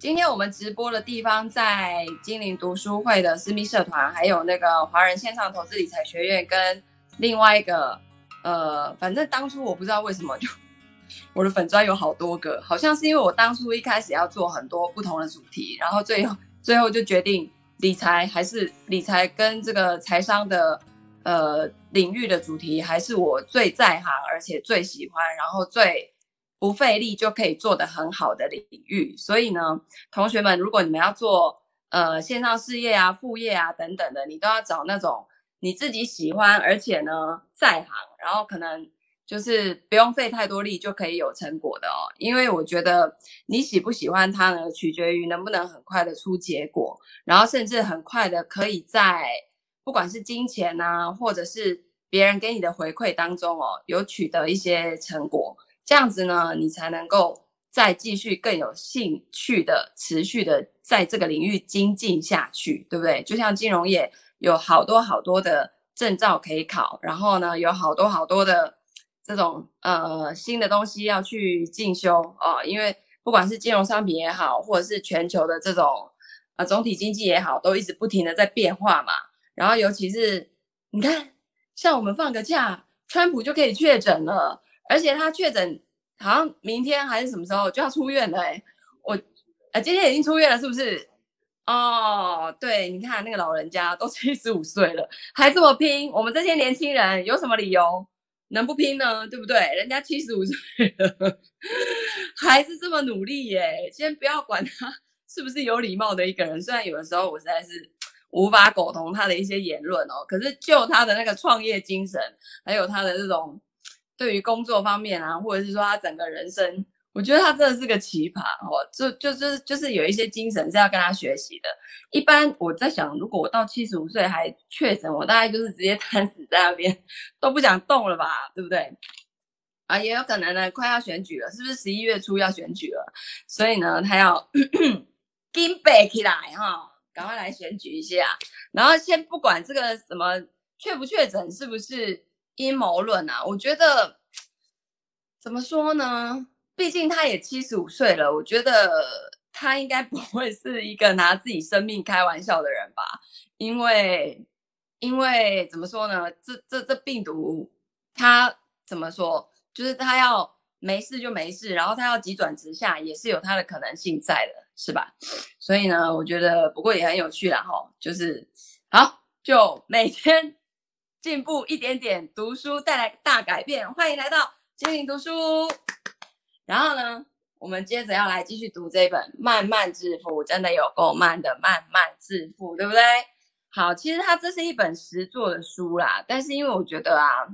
今天我们直播的地方在金陵读书会的私密社团，还有那个华人线上投资理财学院，跟另外一个呃，反正当初我不知道为什么就 我的粉专有好多个，好像是因为我当初一开始要做很多不同的主题，然后最后最后就决定理财还是理财跟这个财商的呃领域的主题，还是我最在行而且最喜欢，然后最。不费力就可以做得很好的领域，所以呢，同学们，如果你们要做呃线上事业啊、副业啊等等的，你都要找那种你自己喜欢，而且呢在行，然后可能就是不用费太多力就可以有成果的哦。因为我觉得你喜不喜欢它呢，取决于能不能很快的出结果，然后甚至很快的可以在不管是金钱啊，或者是别人给你的回馈当中哦，有取得一些成果。这样子呢，你才能够再继续更有兴趣的、持续的在这个领域精进下去，对不对？就像金融业有好多好多的证照可以考，然后呢，有好多好多的这种呃新的东西要去进修哦、因为不管是金融商品也好，或者是全球的这种呃总体经济也好，都一直不停的在变化嘛。然后尤其是你看，像我们放个假，川普就可以确诊了。而且他确诊，好像明天还是什么时候就要出院了哎，我，呃，今天已经出院了，是不是？哦，对，你看那个老人家都七十五岁了，还这么拼，我们这些年轻人有什么理由能不拼呢？对不对？人家七十五岁了，还是这么努力耶。先不要管他是不是有礼貌的一个人，虽然有的时候我实在是无法苟同他的一些言论哦，可是就他的那个创业精神，还有他的这种。对于工作方面啊，或者是说他整个人生，我觉得他真的是个奇葩哦，就就是就是有一些精神是要跟他学习的。一般我在想，如果我到七十五岁还确诊，我大概就是直接瘫死在那边，都不想动了吧，对不对？啊，也有可能呢，快要选举了，是不是十一月初要选举了？所以呢，他要 紧背起来哈、哦，赶快来选举一下。然后先不管这个什么确不确诊，是不是？阴谋论啊，我觉得怎么说呢？毕竟他也七十五岁了，我觉得他应该不会是一个拿自己生命开玩笑的人吧？因为，因为怎么说呢？这这这病毒，他怎么说？就是他要没事就没事，然后他要急转直下，也是有他的可能性在的，是吧？所以呢，我觉得不过也很有趣啦，哈，就是好，就每天。进步一点点，读书带来大改变。欢迎来到精灵读书。然后呢，我们接着要来继续读这本《慢慢致富》，真的有够慢的《慢慢致富》，对不对？好，其实它这是一本实作的书啦，但是因为我觉得啊，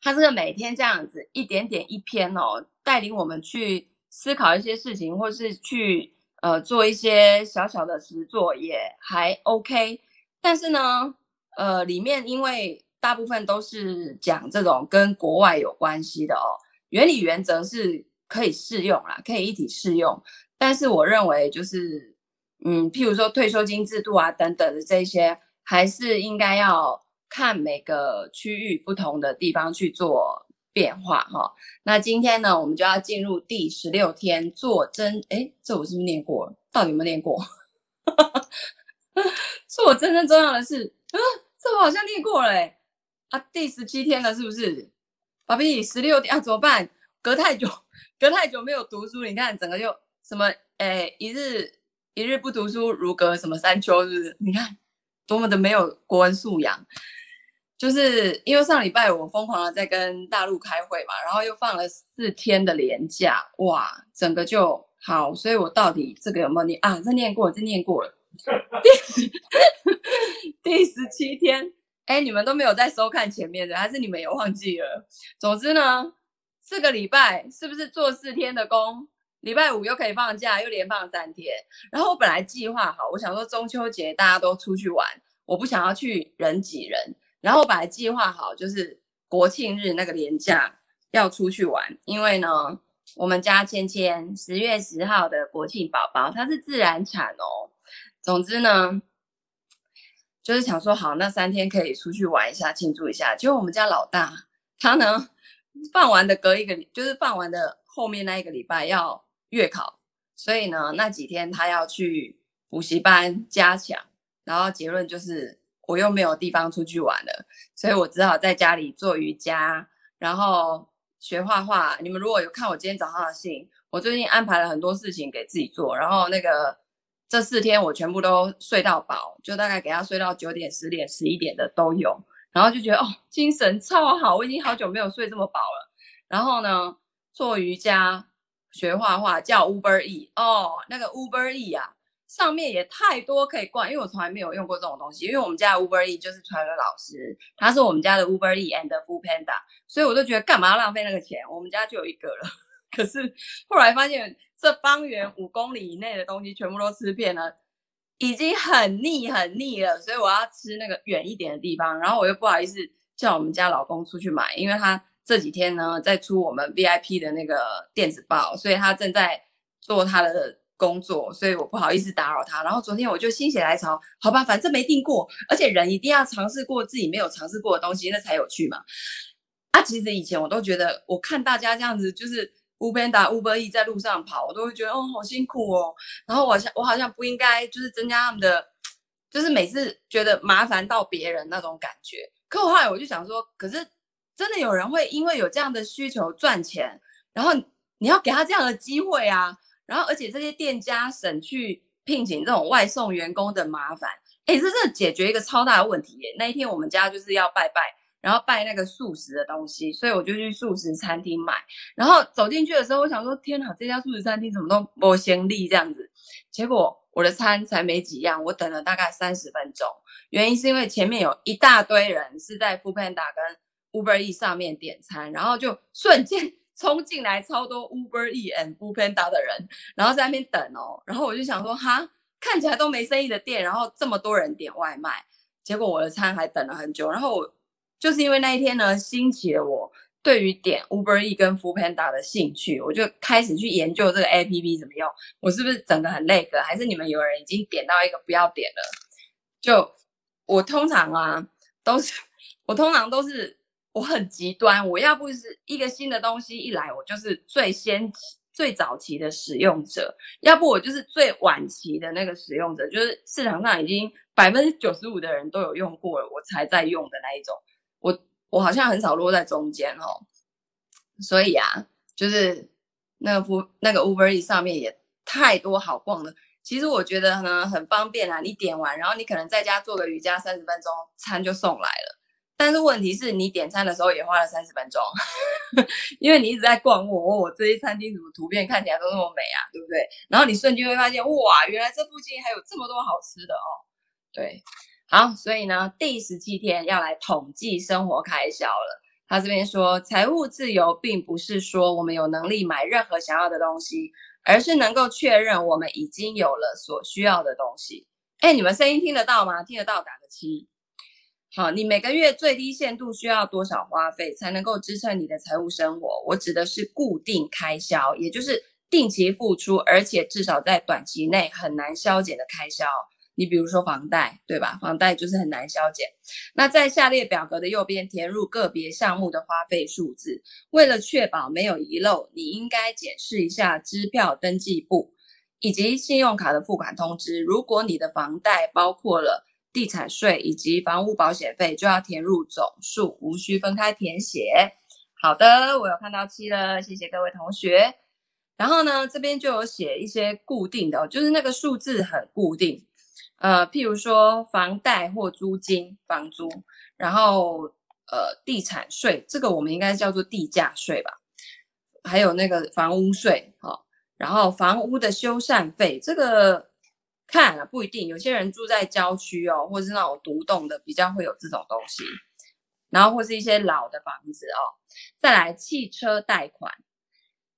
它这个每天这样子一点点一篇哦，带领我们去思考一些事情，或是去呃做一些小小的实作也还 OK。但是呢，呃，里面因为大部分都是讲这种跟国外有关系的哦，原理原则是可以适用啦，可以一体适用。但是我认为就是，嗯，譬如说退休金制度啊等等的这些，还是应该要看每个区域不同的地方去做变化哈、哦。那今天呢，我们就要进入第十六天做真，诶，这我是不是念过了？到底有没有念过？做真正重要的事啊。这我好像念过了哎，啊，第十七天了是不是？爸比，十六天啊，怎么办？隔太久，隔太久没有读书，你看整个就什么哎，一日一日不读书如隔什么三秋，是不是？你看多么的没有国文素养。就是因为上礼拜我疯狂的在跟大陆开会嘛，然后又放了四天的年假，哇，整个就好，所以我到底这个有没有念啊？这念过，这念过了。第 第十七天，哎，你们都没有在收看前面的，还是你们也忘记了？总之呢，这个礼拜是不是做四天的工？礼拜五又可以放假，又连放三天。然后我本来计划好，我想说中秋节大家都出去玩，我不想要去人挤人。然后我本来计划好，就是国庆日那个连假要出去玩，因为呢，我们家芊芊十月十号的国庆宝宝，它是自然产哦。总之呢，就是想说好，那三天可以出去玩一下，庆祝一下。结果我们家老大他呢，放完的隔一个，就是放完的后面那一个礼拜要月考，所以呢，那几天他要去补习班加强，然后结论就是我又没有地方出去玩了，所以我只好在家里做瑜伽，然后学画画。你们如果有看我今天早上的信，我最近安排了很多事情给自己做，然后那个这四天我全部都睡到饱，就大概给他睡到九点、十点、十一点的都有，然后就觉得哦，精神超好，我已经好久没有睡这么饱了。然后呢，做瑜伽。学画画叫 Uber E 哦，那个 Uber E 啊，上面也太多可以逛，因为我从来没有用过这种东西。因为我们家的 Uber E 就是传了老师，他是我们家的 Uber E and Foodpanda，所以我就觉得干嘛要浪费那个钱？我们家就有一个了。可是后来发现，这方圆五公里以内的东西全部都吃遍了，已经很腻很腻了，所以我要吃那个远一点的地方。然后我又不好意思叫我们家老公出去买，因为他。这几天呢，在出我们 VIP 的那个电子报，所以他正在做他的工作，所以我不好意思打扰他。然后昨天我就心血来潮，好吧，反正没订过，而且人一定要尝试过自己没有尝试过的东西，那才有趣嘛。啊，其实以前我都觉得，我看大家这样子，就是 Foodpanda、Uber E 在路上跑，我都会觉得哦，好辛苦哦。然后我像我好像不应该就是增加他们的，就是每次觉得麻烦到别人那种感觉。可我后来我就想说，可是。真的有人会因为有这样的需求赚钱，然后你要给他这样的机会啊，然后而且这些店家省去聘请这种外送员工的麻烦，哎，这真的解决一个超大的问题耶。那一天我们家就是要拜拜，然后拜那个素食的东西，所以我就去素食餐厅买。然后走进去的时候，我想说，天哪，这家素食餐厅怎么都没先例这样子？结果我的餐才没几样，我等了大概三十分钟，原因是因为前面有一大堆人是在 Foodpanda 跟 Uber E 上面点餐，然后就瞬间冲进来超多 Uber E and Foodpanda 的人，然后在那边等哦。然后我就想说，哈，看起来都没生意的店，然后这么多人点外卖，结果我的餐还等了很久。然后我就是因为那一天呢，兴起了我对于点 Uber E 跟 Foodpanda 的兴趣，我就开始去研究这个 APP 怎么用。我是不是整个很累个？还是你们有人已经点到一个不要点了？就我通常啊，都是我通常都是。我很极端，我要不是一个新的东西一来，我就是最先期、最早期的使用者；要不我就是最晚期的那个使用者，就是市场上已经百分之九十五的人都有用过了，我才在用的那一种。我我好像很少落在中间哦，所以啊，就是那个那个 Uber E 上面也太多好逛的。其实我觉得呢，很方便啊，你点完，然后你可能在家做个瑜伽三十分钟，餐就送来了。但是问题是你点餐的时候也花了三十分钟，因为你一直在逛我，我我这些餐厅怎么图片看起来都那么美啊，对不对？然后你瞬间会发现，哇，原来这附近还有这么多好吃的哦。对，好，所以呢，第十七天要来统计生活开销了。他这边说，财务自由并不是说我们有能力买任何想要的东西，而是能够确认我们已经有了所需要的东西。哎，你们声音听得到吗？听得到，打个七。好，你每个月最低限度需要多少花费才能够支撑你的财务生活？我指的是固定开销，也就是定期付出，而且至少在短期内很难消减的开销。你比如说房贷，对吧？房贷就是很难削减。那在下列表格的右边填入个别项目的花费数字，为了确保没有遗漏，你应该检视一下支票登记簿以及信用卡的付款通知。如果你的房贷包括了地产税以及房屋保险费就要填入总数，无需分开填写。好的，我有看到七了，谢谢各位同学。然后呢，这边就有写一些固定的，就是那个数字很固定。呃，譬如说房贷或租金、房租，然后呃地产税，这个我们应该叫做地价税吧？还有那个房屋税，哦，然后房屋的修缮费，这个。看了不一定，有些人住在郊区哦，或是那种独栋的，比较会有这种东西。然后或是一些老的房子哦。再来，汽车贷款、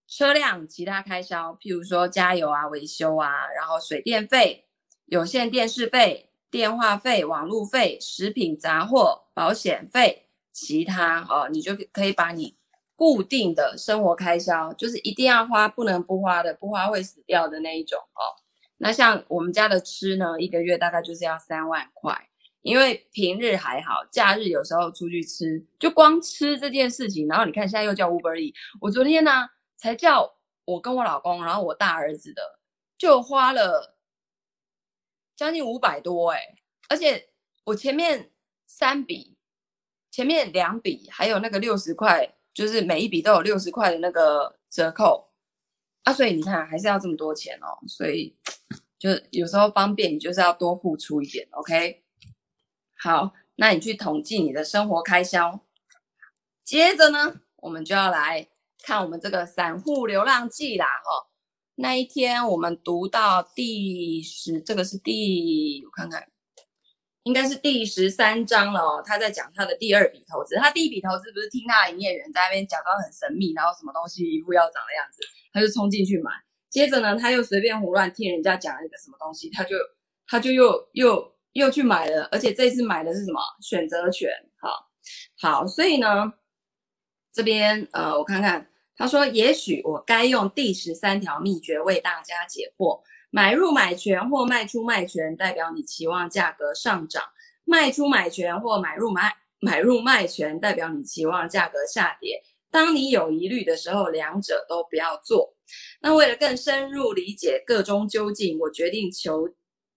车辆其他开销，譬如说加油啊、维修啊，然后水电费、有线电视费、电话费、网路费、食品杂货、保险费，其他哦，你就可以把你固定的生活开销，就是一定要花、不能不花的，不花会死掉的那一种哦。那像我们家的吃呢，一个月大概就是要三万块，因为平日还好，假日有时候出去吃，就光吃这件事情，然后你看现在又叫 Uber E，我昨天呢才叫我跟我老公，然后我大儿子的就花了将近五百多哎、而且我前面三笔，前面两笔还有那个六十块，就是每一笔都有六十块的那个折扣啊，所以你看还是要这么多钱哦，所以就有时候方便你就是要多付出一点，OK？好，那你去统计你的生活开销，接着呢，我们就要来看我们这个散户流浪记啦，哈。那一天我们读到第十，这个是第我看看，应该是第十三章了哦。他在讲他的第二笔投资，他第一笔投资不是听他的营业员在那边讲到很神秘，然后什么东西一副要涨的样子，他就冲进去买。接着呢，他又随便胡乱听人家讲了一个什么东西，他就他就又又又去买了，而且这次买的是什么选择权？好，好，所以呢，这边呃，我看看。他说：“也许我该用第十三条秘诀为大家解惑。买入买权或卖出卖权，代表你期望价格上涨；卖出买权或买入买买入卖权，代表你期望价格下跌。当你有疑虑的时候，两者都不要做。那为了更深入理解个中究竟，我决定求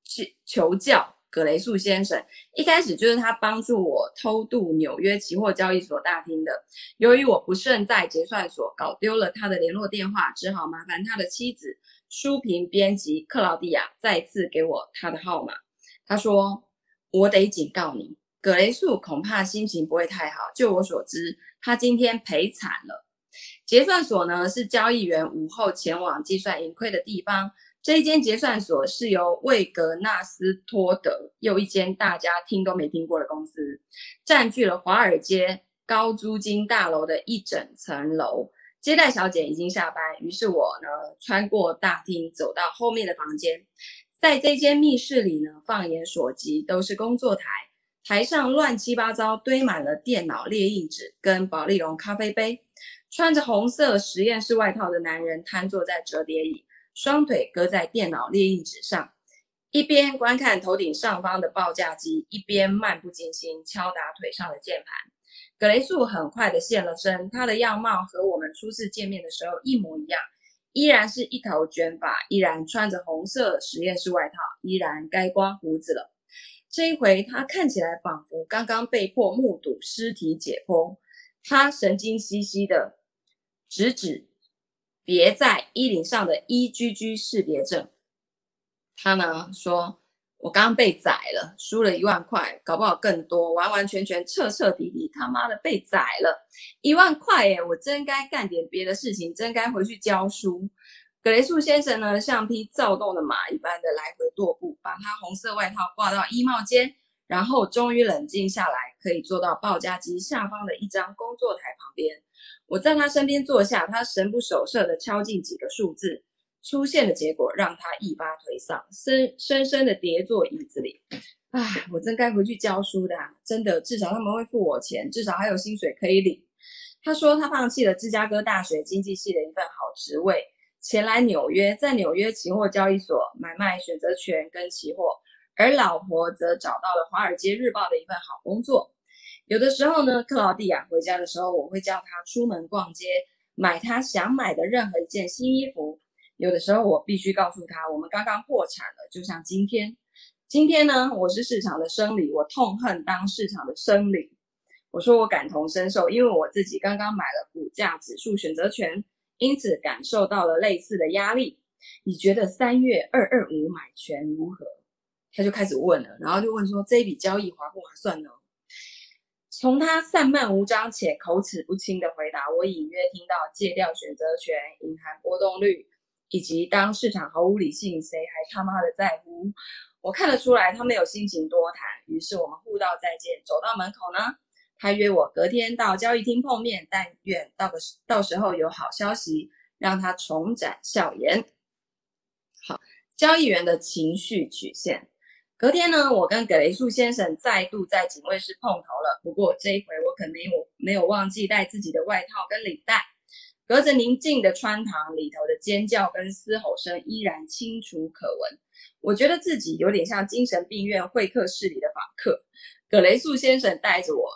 去求教。”葛雷素先生一开始就是他帮助我偷渡纽约期货交易所大厅的。由于我不慎在结算所搞丢了他的联络电话，只好麻烦他的妻子书评编辑克劳迪亚再次给我他的号码。他说：“我得警告你，葛雷素恐怕心情不会太好。就我所知，他今天赔惨了。结算所呢，是交易员午后前往计算盈亏的地方。”这一间结算所是由魏格纳斯托德，又一间大家听都没听过的公司，占据了华尔街高租金大楼的一整层楼。接待小姐已经下班，于是我呢穿过大厅，走到后面的房间。在这间密室里呢，放眼所及都是工作台，台上乱七八糟堆满了电脑列印纸跟保丽龙咖啡杯。穿着红色实验室外套的男人瘫坐在折叠椅。双腿搁在电脑列印纸上，一边观看头顶上方的报价机，一边漫不经心敲打腿上的键盘。葛雷素很快的现了身，他的样貌和我们初次见面的时候一模一样，依然是一头卷发，依然穿着红色实验室外套，依然该刮胡子了。这一回，他看起来仿佛刚刚被迫目睹尸体解剖，他神经兮兮的直指。别在衣领上的 EGG 识别证，他呢说：“我刚被宰了，输了一万块，搞不好更多，完完全全彻彻底底他妈的被宰了，一万块耶！我真该干点别的事情，真该回去教书。”葛雷素先生呢，像匹躁动的马一般的来回踱步，把他红色外套挂到衣帽间，然后终于冷静下来，可以坐到报价机下方的一张工作台旁边。我在他身边坐下，他神不守舍地敲进几个数字，出现的结果让他一发颓丧，深深深地跌坐椅子里。唉，我真该回去教书的，真的，至少他们会付我钱，至少还有薪水可以领。他说他放弃了芝加哥大学经济系的一份好职位，前来纽约，在纽约期货交易所买卖选择权跟期货，而老婆则找到了《华尔街日报》的一份好工作。有的时候呢，克劳蒂亚回家的时候，我会叫他出门逛街，买他想买的任何一件新衣服。有的时候，我必须告诉他，我们刚刚破产了，就像今天。今天呢，我是市场的生理，我痛恨当市场的生理。我说我感同身受，因为我自己刚刚买了股价指数选择权，因此感受到了类似的压力。你觉得三月二二五买权如何？他就开始问了，然后就问说，这一笔交易划不划算呢？从他散漫无章且口齿不清的回答，我隐约听到戒掉选择权、隐含波动率，以及当市场毫无理性，谁还他妈的在乎？我看得出来他没有心情多谈，于是我们互道再见。走到门口呢，他约我隔天到交易厅碰面，但愿到个到时候有好消息，让他重展笑颜。好，交易员的情绪曲线。隔天呢，我跟葛雷素先生再度在警卫室碰头了。不过这一回我可没有没有忘记带自己的外套跟领带。隔着宁静的穿堂，里头的尖叫跟嘶吼声依然清楚可闻。我觉得自己有点像精神病院会客室里的访客。葛雷素先生带着我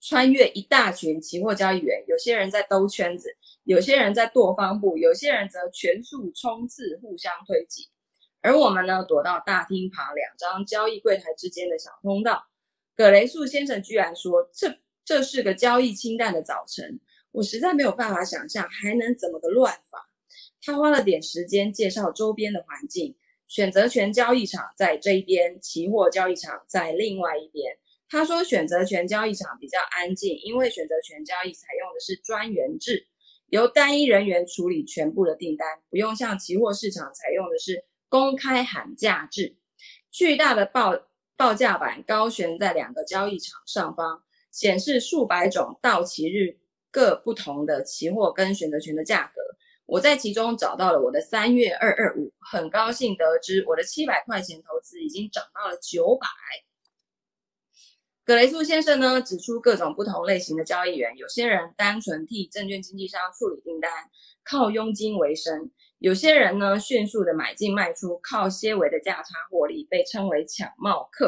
穿越一大群期货交易员，有些人在兜圈子，有些人在舵方步，有些人则全速冲刺，互相推挤。而我们呢，躲到大厅旁两张交易柜台之间的小通道。葛雷素先生居然说：“这这是个交易清淡的早晨。”我实在没有办法想象还能怎么个乱法。他花了点时间介绍周边的环境，选择权交易场在这一边，期货交易场在另外一边。他说选择权交易场比较安静，因为选择权交易采用的是专员制，由单一人员处理全部的订单，不用像期货市场采用的是。公开喊价制，巨大的报报价板高悬在两个交易场上方，显示数百种到期日各不同的期货跟选择权的价格。我在其中找到了我的三月二二五，很高兴得知我的七百块钱投资已经涨到了九百。葛雷素先生呢，指出各种不同类型的交易员，有些人单纯替证券经纪商处理订单，靠佣金为生。有些人呢，迅速的买进卖出，靠些微的价差获利，被称为抢帽客；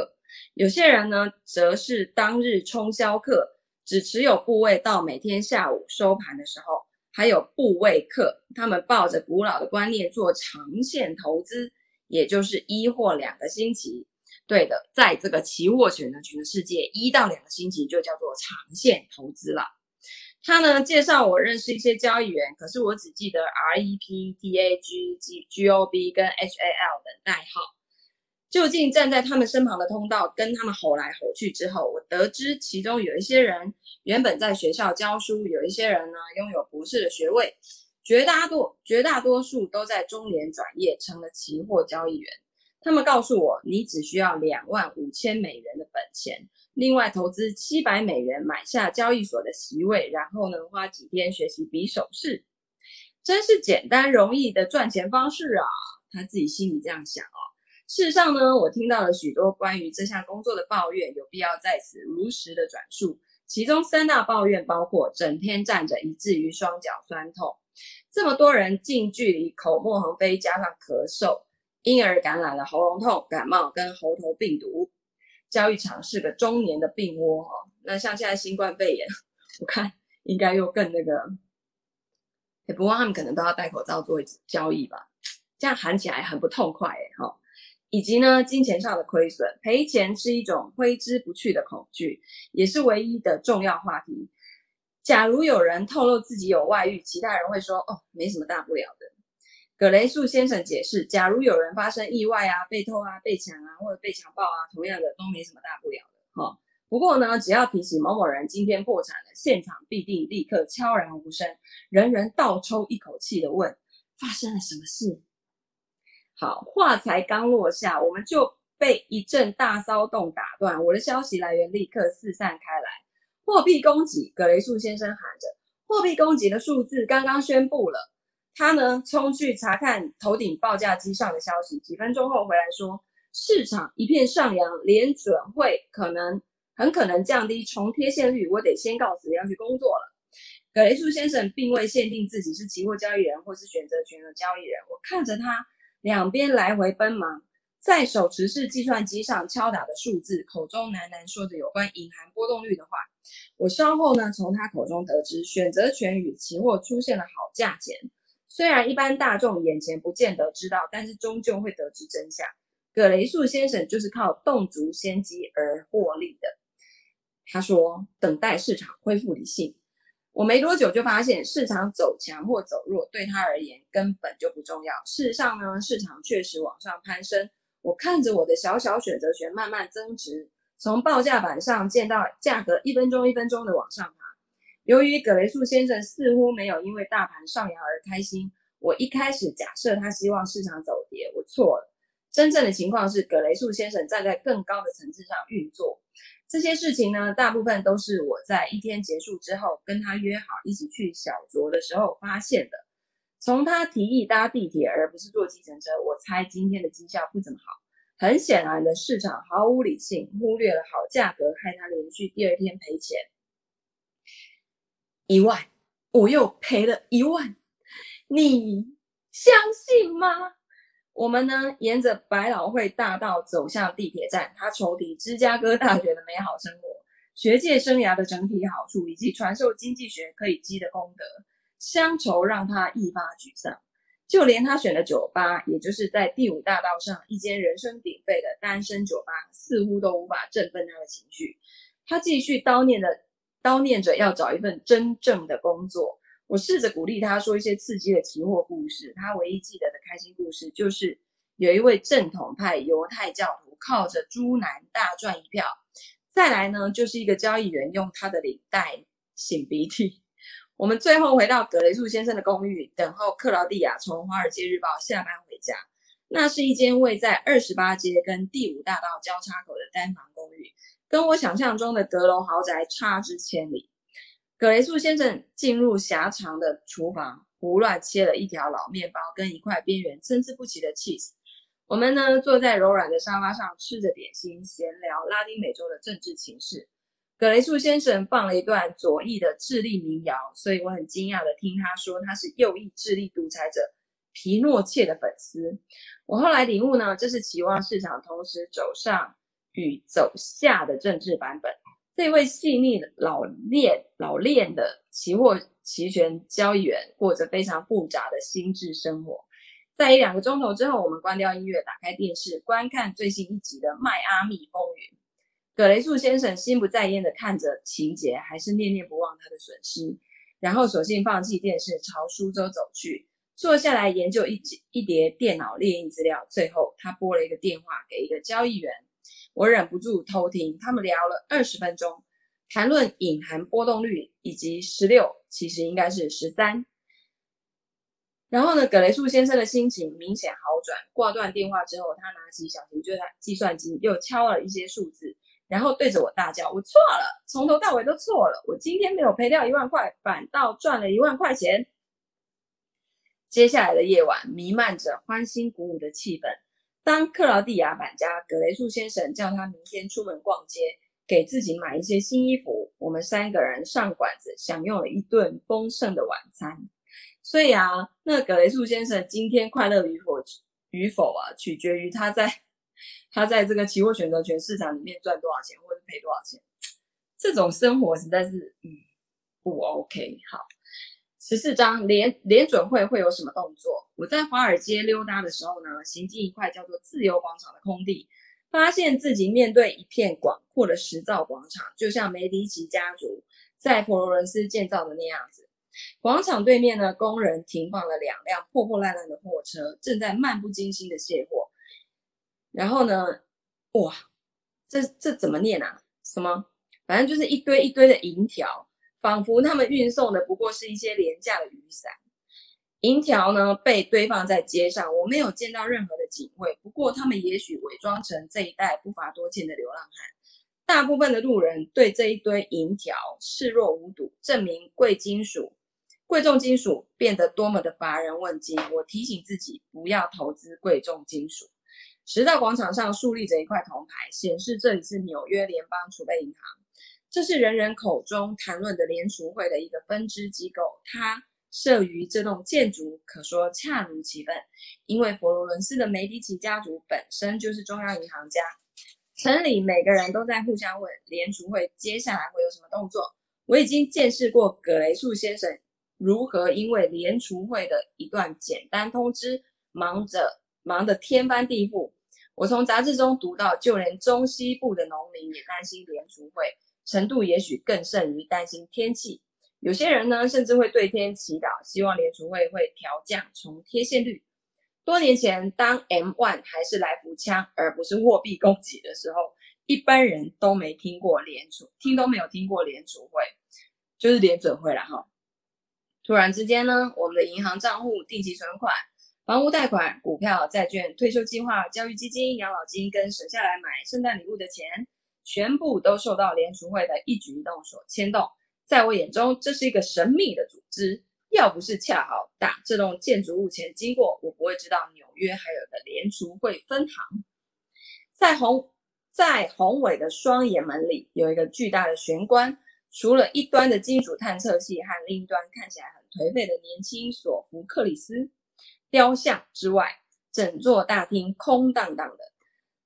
有些人呢，则是当日冲销客，只持有部位到每天下午收盘的时候；还有部位客，他们抱着古老的观念做长线投资，也就是一或两个星期。对的，在这个期货选择权的世界，一到两个星期就叫做长线投资了。他呢，介绍我认识一些交易员，可是我只记得 REP、TAG、G、GOB 跟 HAL 等代号。就近站在他们身旁的通道，跟他们吼来吼去之后，我得知其中有一些人原本在学校教书，有一些人呢拥有博士的学位，绝大多绝大多数都在中年转业成了期货交易员。他们告诉我，你只需要两万五千美元的本钱。另外投资七百美元买下交易所的席位，然后呢，花几天学习比手势，真是简单容易的赚钱方式啊！他自己心里这样想哦。事实上呢，我听到了许多关于这项工作的抱怨，有必要在此如实的转述。其中三大抱怨包括：整天站着以至于双脚酸痛，这么多人近距离口沫横飞，加上咳嗽，因而感染了喉咙痛、感冒跟喉头病毒。交易场是个中年的病窝哦，那像现在新冠肺炎，我看应该又更那个，也不过他们可能都要戴口罩做交易吧，这样喊起来很不痛快哎哈。以及呢，金钱上的亏损，赔钱是一种挥之不去的恐惧，也是唯一的重要话题。假如有人透露自己有外遇，其他人会说哦，没什么大不了的。葛雷素先生解释：假如有人发生意外啊、被偷啊、被抢啊，或者被强暴啊，同样的都没什么大不了的哈。不过呢，只要提起某某人今天破产了，现场必定立刻悄然无声，人人倒抽一口气的问：发生了什么事？好，话才刚落下，我们就被一阵大骚动打断。我的消息来源立刻四散开来。货币供给，葛雷素先生喊着：货币供给的数字刚刚宣布了。他呢，冲去查看头顶报价机上的消息，几分钟后回来说，市场一片上扬，联准会可能很可能降低重贴现率。我得先告辞，要去工作了。葛雷素先生并未限定自己是期货交易人或是选择权的交易人。我看着他两边来回奔忙，在手持式计算机上敲打的数字，口中喃喃说着有关隐含波动率的话。我稍后呢，从他口中得知，选择权与期货出现了好价钱。虽然一般大众眼前不见得知道，但是终究会得知真相。葛雷素先生就是靠洞烛先机而获利的。他说：“等待市场恢复理性。”我没多久就发现，市场走强或走弱对他而言根本就不重要。事实上呢，市场确实往上攀升。我看着我的小小选择权慢慢增值，从报价板上见到价格一分钟一分钟的往上爬。由于葛雷素先生似乎没有因为大盘上扬而开心，我一开始假设他希望市场走跌，我错了。真正的情况是，葛雷素先生站在更高的层次上运作。这些事情呢，大部分都是我在一天结束之后跟他约好一起去小酌的时候发现的。从他提议搭地铁而不是坐计程车，我猜今天的绩效不怎么好。很显然的，市场毫无理性，忽略了好价格，害他连续第二天赔钱。一万，我又赔了一万，你相信吗？我们呢，沿着百老汇大道走向地铁站。他重提芝加哥大学的美好生活、学界生涯的整体好处，以及传授经济学可以积的功德。乡愁让他愈发沮丧。就连他选的酒吧，也就是在第五大道上一间人声鼎沸的单身酒吧，似乎都无法振奋他的情绪。他继续叨念着，叨念着要找一份真正的工作。我试着鼓励他说一些刺激的期货故事。他唯一记得的开心故事，就是有一位正统派犹太教徒靠着猪男大赚一票。再来呢，就是一个交易员用他的领带擤鼻涕。我们最后回到葛雷素先生的公寓，等候克劳蒂亚从《华尔街日报》下班回家。那是一间位在二十八街跟第五大道交叉口的单房公寓，跟我想象中的阁楼豪宅差之千里。葛雷素先生进入狭长的厨房，胡乱切了一条老面包跟一块边缘参差不齐的 cheese。我们呢，坐在柔软的沙发上吃着点心，闲聊拉丁美洲的政治情势。葛雷素先生放了一段左翼的智利民谣，所以我很惊讶地听他说他是右翼智利独裁者皮诺切的粉丝。我后来领悟呢，这是期望市场同时走上与走下的政治版本。这位细腻老练老练的期货期权交易员过着非常复杂的心智生活。在一两个钟头之后，我们关掉音乐，打开电视，观看最新一集的《迈阿密风云》。葛雷素先生心不在焉地看着情节，还是念念不忘他的损失，然后索性放弃电视，朝书桌走去，坐下来研究一一叠电脑列印资料。最后，他拨了一个电话给一个交易员，我忍不住偷听，他们聊了二十分钟，谈论隐含波动率以及十六，其实应该是十三。然后呢，葛雷素先生的心情明显好转。挂断电话之后，他拿起小型计算机，又敲了一些数字。然后对着我大叫：“我错了，从头到尾都错了。我今天没有赔掉一万块，反倒赚了一万块钱。”接下来的夜晚弥漫着欢欣鼓舞的气氛。当克劳蒂亚板家，葛雷素先生叫他明天出门逛街，给自己买一些新衣服。我们三个人上馆子，享用了一顿丰盛的晚餐。所以啊，那葛雷素先生今天快乐与否与否啊，取决于他在。他在这个期货选择权市场里面赚多少钱，或者赔多少钱，这种生活实在是嗯不 OK。好，十四章联联准会会有什么动作？我在华尔街溜达的时候呢，行进一块叫做自由广场的空地，发现自己面对一片广阔的石造广场，就像梅迪奇家族在佛罗伦斯建造的那样子。广场对面呢，工人停放了两辆破破烂烂的货车，正在漫不经心的卸货。然后呢，哇，这这怎么念啊？什么？反正就是一堆一堆的银条，仿佛他们运送的不过是一些廉价的雨伞。银条呢，被堆放在街上，我没有见到任何的警卫。不过他们也许伪装成这一带不乏多见的流浪汉。大部分的路人对这一堆银条视若无睹，证明贵金属、贵重金属变得多么的乏人问津。我提醒自己不要投资贵重金属。时代广场上竖立着一块铜牌，显示这里是纽约联邦储备银行。这是人人口中谈论的联储会的一个分支机构。它设于这栋建筑，可说恰如其分，因为佛罗伦斯的梅迪奇家族本身就是中央银行家。城里每个人都在互相问联储会接下来会有什么动作。我已经见识过葛雷素先生如何因为联储会的一段简单通知，忙着忙得天翻地覆。我从杂志中读到，就连中西部的农民也担心联储会，程度也许更胜于担心天气。有些人呢，甚至会对天祈祷，希望联储会会调降从贴现率。多年前，当 M1 还是来福枪而不是货币供给的时候，一般人都没听过联储，听都没有听过联储会，就是联准会了哈。突然之间呢，我们的银行账户、定期存款。房屋贷款、股票、债券、退休计划、教育基金、养老金跟省下来买圣诞礼物的钱，全部都受到联储会的一举一动所牵动。在我眼中，这是一个神秘的组织。要不是恰好打这栋建筑物前经过，我不会知道纽约还有个联储会分行。在宏在宏伟的双眼门里，有一个巨大的玄关。除了一端的金属探测器和另一端看起来很颓废的年轻索福克里斯。雕像之外，整座大厅空荡荡的。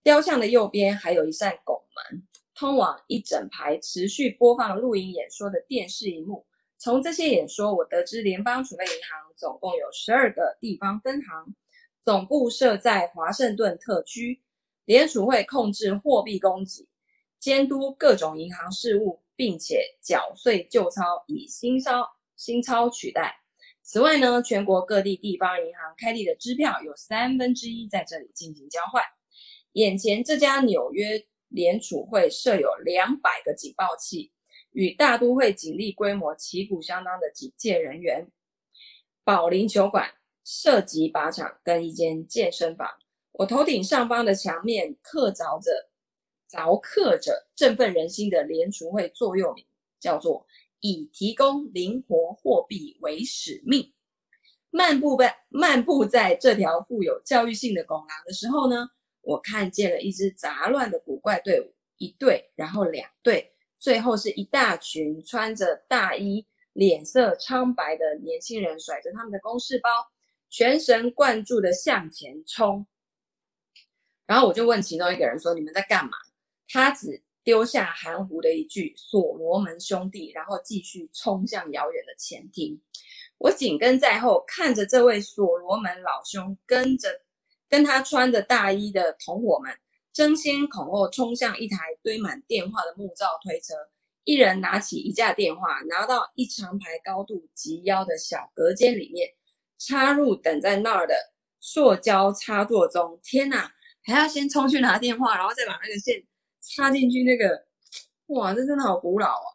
雕像的右边还有一扇拱门，通往一整排持续播放录音演说的电视荧幕。从这些演说，我得知联邦储备银行总共有十二个地方分行，总部设在华盛顿特区。联储会控制货币供给，监督各种银行事务，并且缴税旧钞，以新钞新钞取代。此外呢，全国各地地方银行开立的支票有三分之一在这里进行交换。眼前这家纽约联储会设有两百个警报器。与大都会警力规模旗鼓相当的警戒人员，保龄球馆、射击靶场跟一间健身房。我头顶上方的墙面刻凿着、凿刻着振奋人心的联储会座右铭，叫做“以提供灵活货币为使命”。漫步在漫步在这条富有教育性的拱廊的时候呢，我看见了一支杂乱的古怪队伍，一队，然后两队。最后是一大群穿着大衣、脸色苍白的年轻人，甩着他们的公事包，全神贯注的向前冲。然后我就问其中一个人说：“你们在干嘛？”他只丢下含糊的一句“所罗门兄弟”，然后继续冲向遥远的前厅。我紧跟在后，看着这位所罗门老兄跟着跟他穿着大衣的同伙们。争先恐后冲向一台堆满电话的木造推车，一人拿起一架电话，拿到一长排高度及腰的小隔间里面，插入等在那儿的塑胶插座中。天哪，还要先冲去拿电话，然后再把那个线插进去。那个，哇，这真的好古老啊！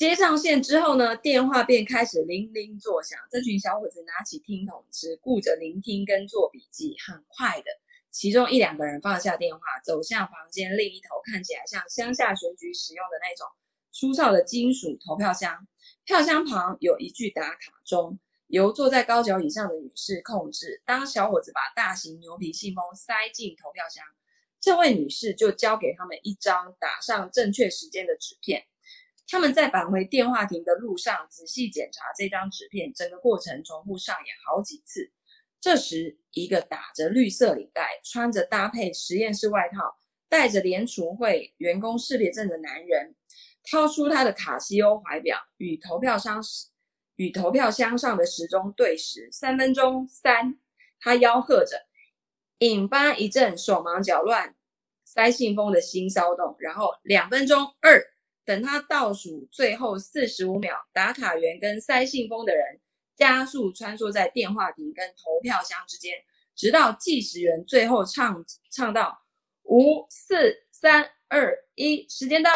接上线之后呢，电话便开始铃铃作响。这群小伙子拿起听筒，只顾着聆听跟做笔记，很快的。其中一两个人放下电话，走向房间另一头，看起来像乡下选举使用的那种粗糙的金属投票箱。票箱旁有一具打卡钟，由坐在高脚椅上的女士控制。当小伙子把大型牛皮信封塞进投票箱，这位女士就交给他们一张打上正确时间的纸片。他们在返回电话亭的路上仔细检查这张纸片，整个过程重复上演好几次。这时，一个打着绿色领带、穿着搭配实验室外套、带着联储会员工识别证的男人，掏出他的卡西欧怀表，与投票箱与投票箱上的时钟对时。三分钟三，他吆喝着，引发一阵手忙脚乱、塞信封的新骚动。然后两分钟二，等他倒数最后四十五秒，打卡员跟塞信封的人。加速穿梭在电话亭跟投票箱之间，直到计时员最后唱唱到五四三二一，时间到。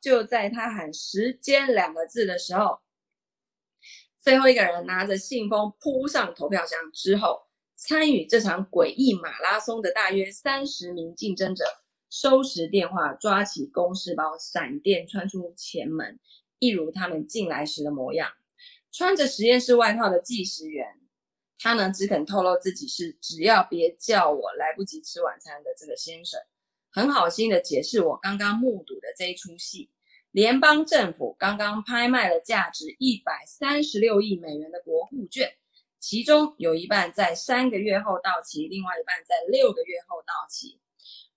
就在他喊“时间”两个字的时候，最后一个人拿着信封扑上投票箱之后，参与这场诡异马拉松的大约三十名竞争者收拾电话，抓起公事包，闪电穿出前门，一如他们进来时的模样。穿着实验室外套的计时员，他呢只肯透露自己是只要别叫我来不及吃晚餐的这个先生，很好心的解释我刚刚目睹的这一出戏。联邦政府刚刚拍卖了价值一百三十六亿美元的国库券，其中有一半在三个月后到期，另外一半在六个月后到期。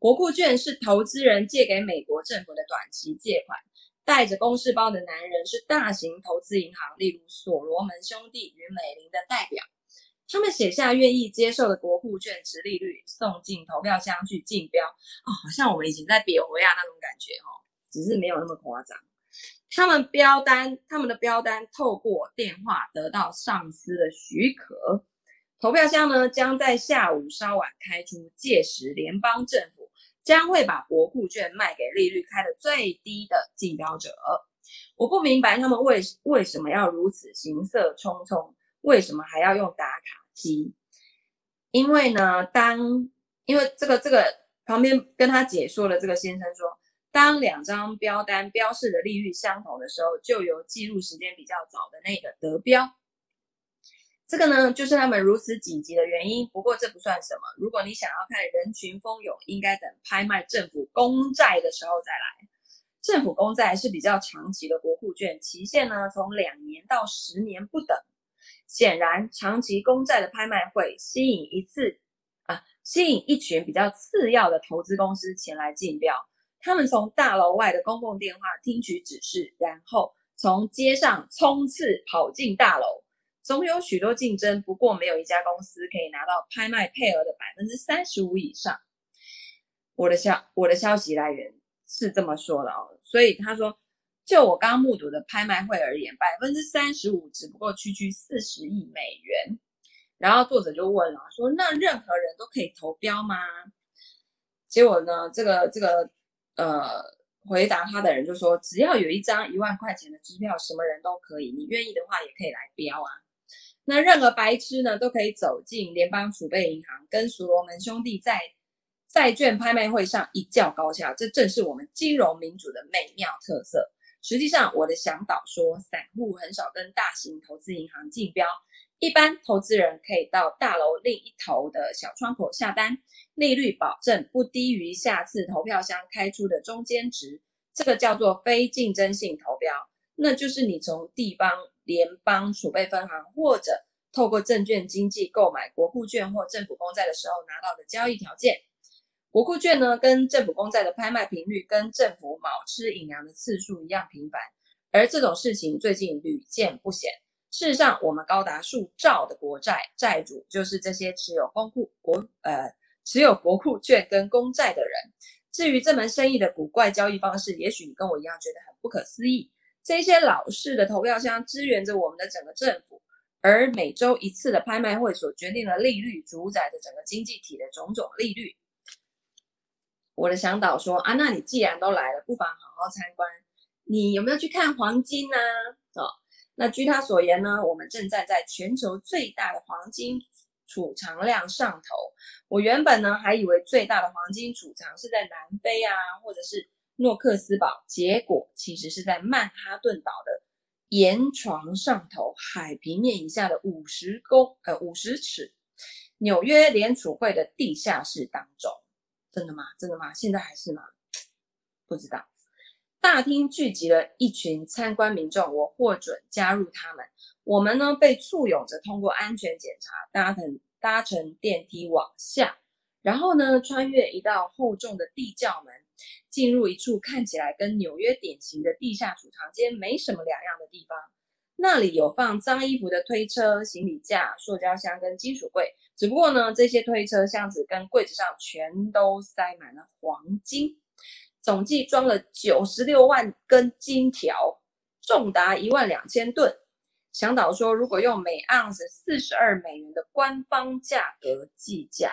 国库券是投资人借给美国政府的短期借款。带着公事包的男人是大型投资银行，例如所罗门兄弟与美林的代表。他们写下愿意接受的国库券殖利率，送进投票箱去竞标。哦，好像我们以前在比欧亚那种感觉哦，只是没有那么夸张。他们标单，他们的标单透过电话得到上司的许可。投票箱呢，将在下午稍晚开出，届时联邦政府。将会把国库券卖给利率开的最低的竞标者。我不明白他们为为什么要如此行色匆匆，为什么还要用打卡机？因为呢，当因为这个这个旁边跟他解说的这个先生说，当两张标单标示的利率相同的时候，就由记录时间比较早的那个得标。这个呢，就是他们如此紧急的原因。不过这不算什么。如果你想要看人群蜂拥，应该等拍卖政府公债的时候再来。政府公债是比较长期的国库券，期限呢从两年到十年不等。显然，长期公债的拍卖会吸引一次啊，吸引一群比较次要的投资公司前来竞标。他们从大楼外的公共电话听取指示，然后从街上冲刺跑进大楼。总有许多竞争，不过没有一家公司可以拿到拍卖配额的百分之三十五以上。我的消我的消息来源是这么说的哦，所以他说，就我刚目睹的拍卖会而言，百分之三十五只不过区区四十亿美元。然后作者就问了，说那任何人都可以投标吗？结果呢，这个这个呃，回答他的人就说，只要有一张一万块钱的支票，什么人都可以，你愿意的话也可以来标啊。那任何白痴呢，都可以走进联邦储备银行，跟所罗门兄弟在债券拍卖会上一较高下。这正是我们金融民主的美妙特色。实际上，我的向导说，散户很少跟大型投资银行竞标，一般投资人可以到大楼另一头的小窗口下单，利率保证不低于下次投票箱开出的中间值，这个叫做非竞争性投标，那就是你从地方。联邦储备分行或者透过证券经纪购买国库券或政府公债的时候拿到的交易条件。国库券呢，跟政府公债的拍卖频率跟政府卯吃饮粮的次数一样频繁，而这种事情最近屡见不鲜。事实上，我们高达数兆的国债债主就是这些持有公库国呃持有国库券跟公债的人。至于这门生意的古怪交易方式，也许你跟我一样觉得很不可思议。这些老式的投票箱支援着我们的整个政府，而每周一次的拍卖会所决定的利率，主宰着整个经济体的种种利率。我的向导说啊，那你既然都来了，不妨好好参观。你有没有去看黄金呢？哦，那据他所言呢，我们正站在全球最大的黄金储藏量上头。我原本呢还以为最大的黄金储藏是在南非啊，或者是。诺克斯堡，结果其实是在曼哈顿岛的岩床上头，海平面以下的五十公呃五十尺，纽约联储会的地下室当中。真的吗？真的吗？现在还是吗？不知道。大厅聚集了一群参观民众，我获准加入他们。我们呢被簇拥着通过安全检查，搭乘搭乘电梯往下，然后呢穿越一道厚重的地窖门。进入一处看起来跟纽约典型的地下储藏间没什么两样的地方，那里有放脏衣服的推车、行李架、塑胶箱跟金属柜。只不过呢，这些推车、箱子跟柜子上全都塞满了黄金，总计装了九十六万根金条，重达一万两千吨。向导说，如果用每盎司四十二美元的官方价格计价。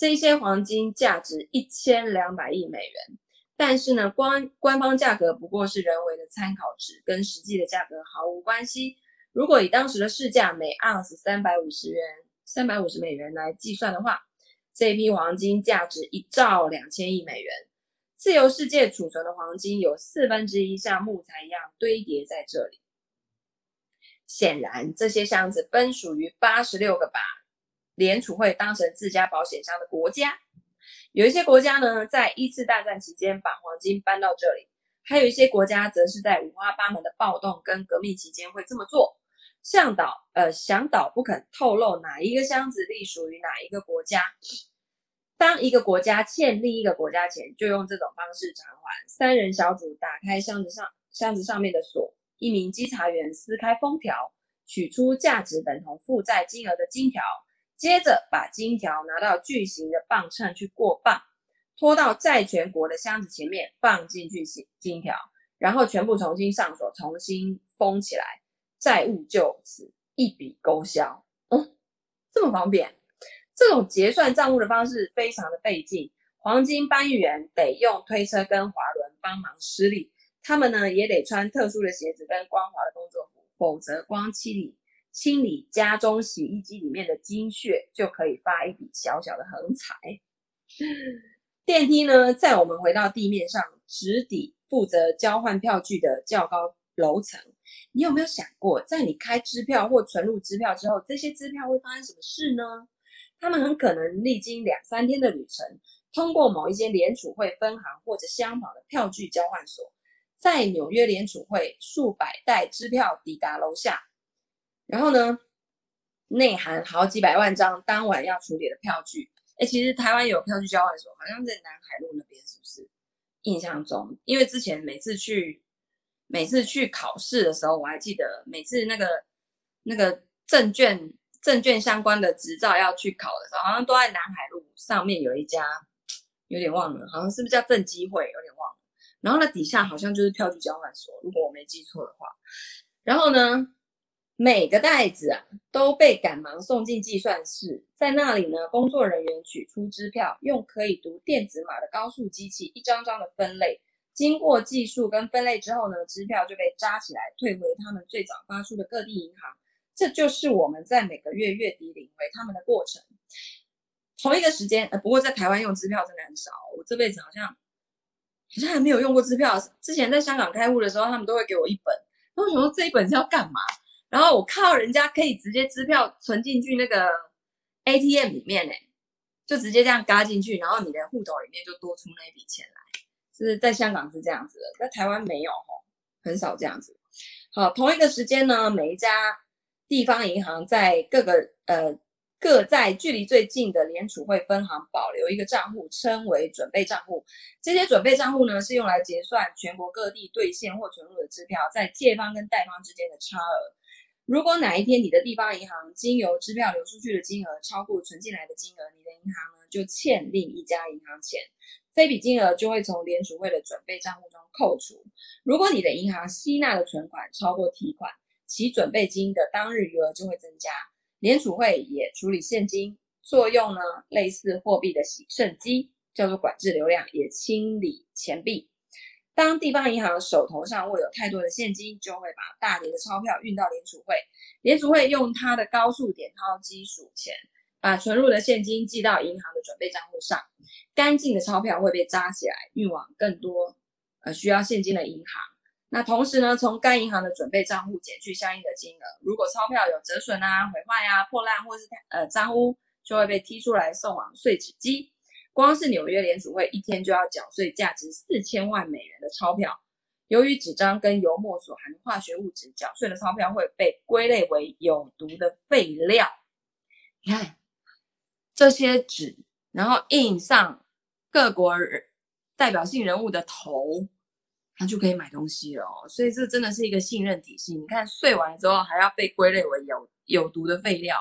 这些黄金价值一千两百亿美元，但是呢，官官方价格不过是人为的参考值，跟实际的价格毫无关系。如果以当时的市价每盎司三百五十元、三百五十美元来计算的话，这批黄金价值一兆两千亿美元。自由世界储存的黄金有四分之一像木材一样堆叠在这里。显然，这些箱子分属于八十六个吧。联储会当成自家保险箱的国家，有一些国家呢，在一次大战期间把黄金搬到这里，还有一些国家则是在五花八门的暴动跟革命期间会这么做。向导呃，向导不肯透露哪一个箱子隶属于哪一个国家。当一个国家欠另一个国家钱，就用这种方式偿还。三人小组打开箱子上箱子上面的锁，一名稽查员撕开封条，取出价值等同负债金额的金条。接着把金条拿到巨型的磅秤去过磅，拖到债权国的箱子前面，放进去金条，然后全部重新上锁，重新封起来，债务就此一笔勾销。嗯，这么方便。这种结算账务的方式非常的费劲，黄金搬运员得用推车跟滑轮帮忙施力，他们呢也得穿特殊的鞋子跟光滑的工作服，否则光清理。清理家中洗衣机里面的金屑，就可以发一笔小小的横财。电梯呢，在我们回到地面上，直抵负责交换票据的较高楼层。你有没有想过，在你开支票或存入支票之后，这些支票会发生什么事呢？他们很可能历经两三天的旅程，通过某一间联储会分行或者相仿的票据交换所，在纽约联储会数百袋支票抵达楼下。然后呢，内含好几百万张当晚要处理的票据。哎，其实台湾有票据交换所，好像在南海路那边，是不是？印象中，因为之前每次去每次去考试的时候，我还记得每次那个那个证券证券相关的执照要去考的时候，好像都在南海路上面有一家，有点忘了，好像是不是叫正机会，有点忘了。然后呢，底下好像就是票据交换所，如果我没记错的话。然后呢，每个袋子啊都被赶忙送进计算室，在那里呢，工作人员取出支票，用可以读电子码的高速机器一张张的分类。经过计数跟分类之后呢，支票就被扎起来，退回他们最早发出的各地银行。这就是我们在每个月月底领回他们的过程。同一个时间，呃，不过在台湾用支票真的很少。我这辈子好像。好像还没有用过支票。之前在香港开户的时候，他们都会给我一本。那我想说这一本是要干嘛？然后我靠，人家可以直接支票存进去那个 ATM 里面，呢，就直接这样嘎进去，然后你的户头里面就多出那一笔钱来。是在香港是这样子的，在台湾没有吼，很少这样子。好，同一个时间呢，每一家地方银行在各个呃。各在距离最近的联储会分行保留一个账户，称为准备账户。这些准备账户呢，是用来结算全国各地兑现或存入的支票在借方跟贷方之间的差额。如果哪一天你的地方银行经由支票流出去的金额超过存进来的金额，你的银行呢就欠另一家银行钱，这笔金额就会从联储会的准备账户中扣除。如果你的银行吸纳的存款超过提款，其准备金的当日余额就会增加。联储会也处理现金作用呢，类似货币的洗肾机，叫做管制流量，也清理钱币。当地方银行手头上握有太多的现金，就会把大叠的钞票运到联储会，联储会用它的高速点钞机数钱，把存入的现金寄到银行的准备账户上，干净的钞票会被扎起来，运往更多呃需要现金的银行。那同时呢，从该银行的准备账户减去相应的金额。如果钞票有折损啊、毁坏啊、破烂或是呃脏污，就会被踢出来送往碎纸机。光是纽约联储会一天就要缴税价值四千万美元的钞票。由于纸张跟油墨所含的化学物质，缴税的钞票会被归类为有毒的废料。你看这些纸，然后印上各国代表性人物的头。他就可以买东西了哦，所以这真的是一个信任体系。你看税完之后还要被归类为有有毒的废料，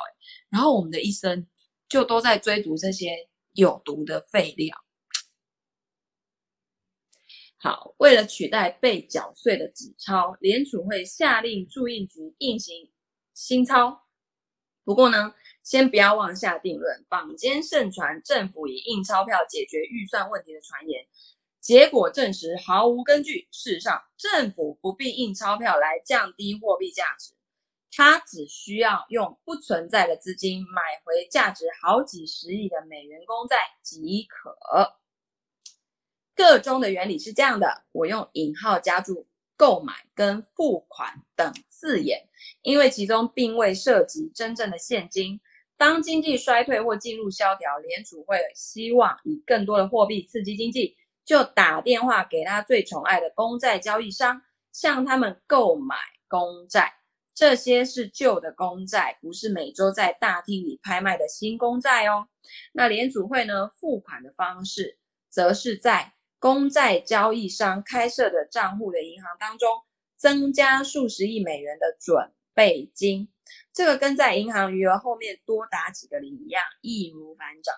然后我们的一生就都在追逐这些有毒的废料。好，为了取代被缴税的纸钞，联储会下令驻印局印行新钞。不过呢，先不要妄下定论，坊间盛传政府以印钞票解决预算问题的传言。结果证实毫无根据。事实上，政府不必印钞票来降低货币价值，他只需要用不存在的资金买回价值好几十亿的美元公债即可。个中的原理是这样的，我用引号加注“购买”跟“付款”等字眼，因为其中并未涉及真正的现金。当经济衰退或进入萧条，联储会希望以更多的货币刺激经济。就打电话给他最宠爱的公债交易商，向他们购买公债。这些是旧的公债，不是每周在大厅里拍卖的新公债哦。那联储会呢？付款的方式，则是在公债交易商开设的账户的银行当中，增加数十亿美元的准备金。这个跟在银行余额后面多打几个零一样，易如反掌。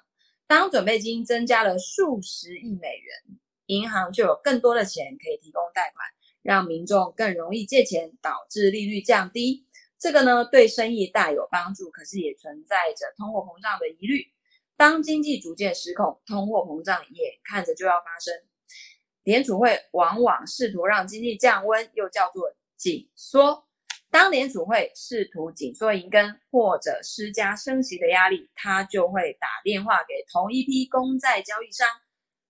当准备金增加了数十亿美元，银行就有更多的钱可以提供贷款，让民众更容易借钱，导致利率降低。这个呢，对生意大有帮助，可是也存在着通货膨胀的疑虑。当经济逐渐失控，通货膨胀也看着就要发生。联储会往往试图让经济降温，又叫做紧缩。当联储会试图紧缩银根或者施加升息的压力，他就会打电话给同一批公债交易商，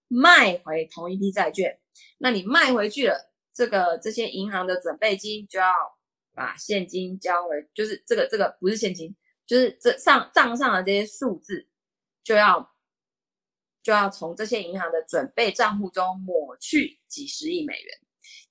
卖回同一批债券。那你卖回去了，这个这些银行的准备金就要把现金交回，就是这个这个不是现金，就是这上账上的这些数字，就要就要从这些银行的准备账户中抹去几十亿美元。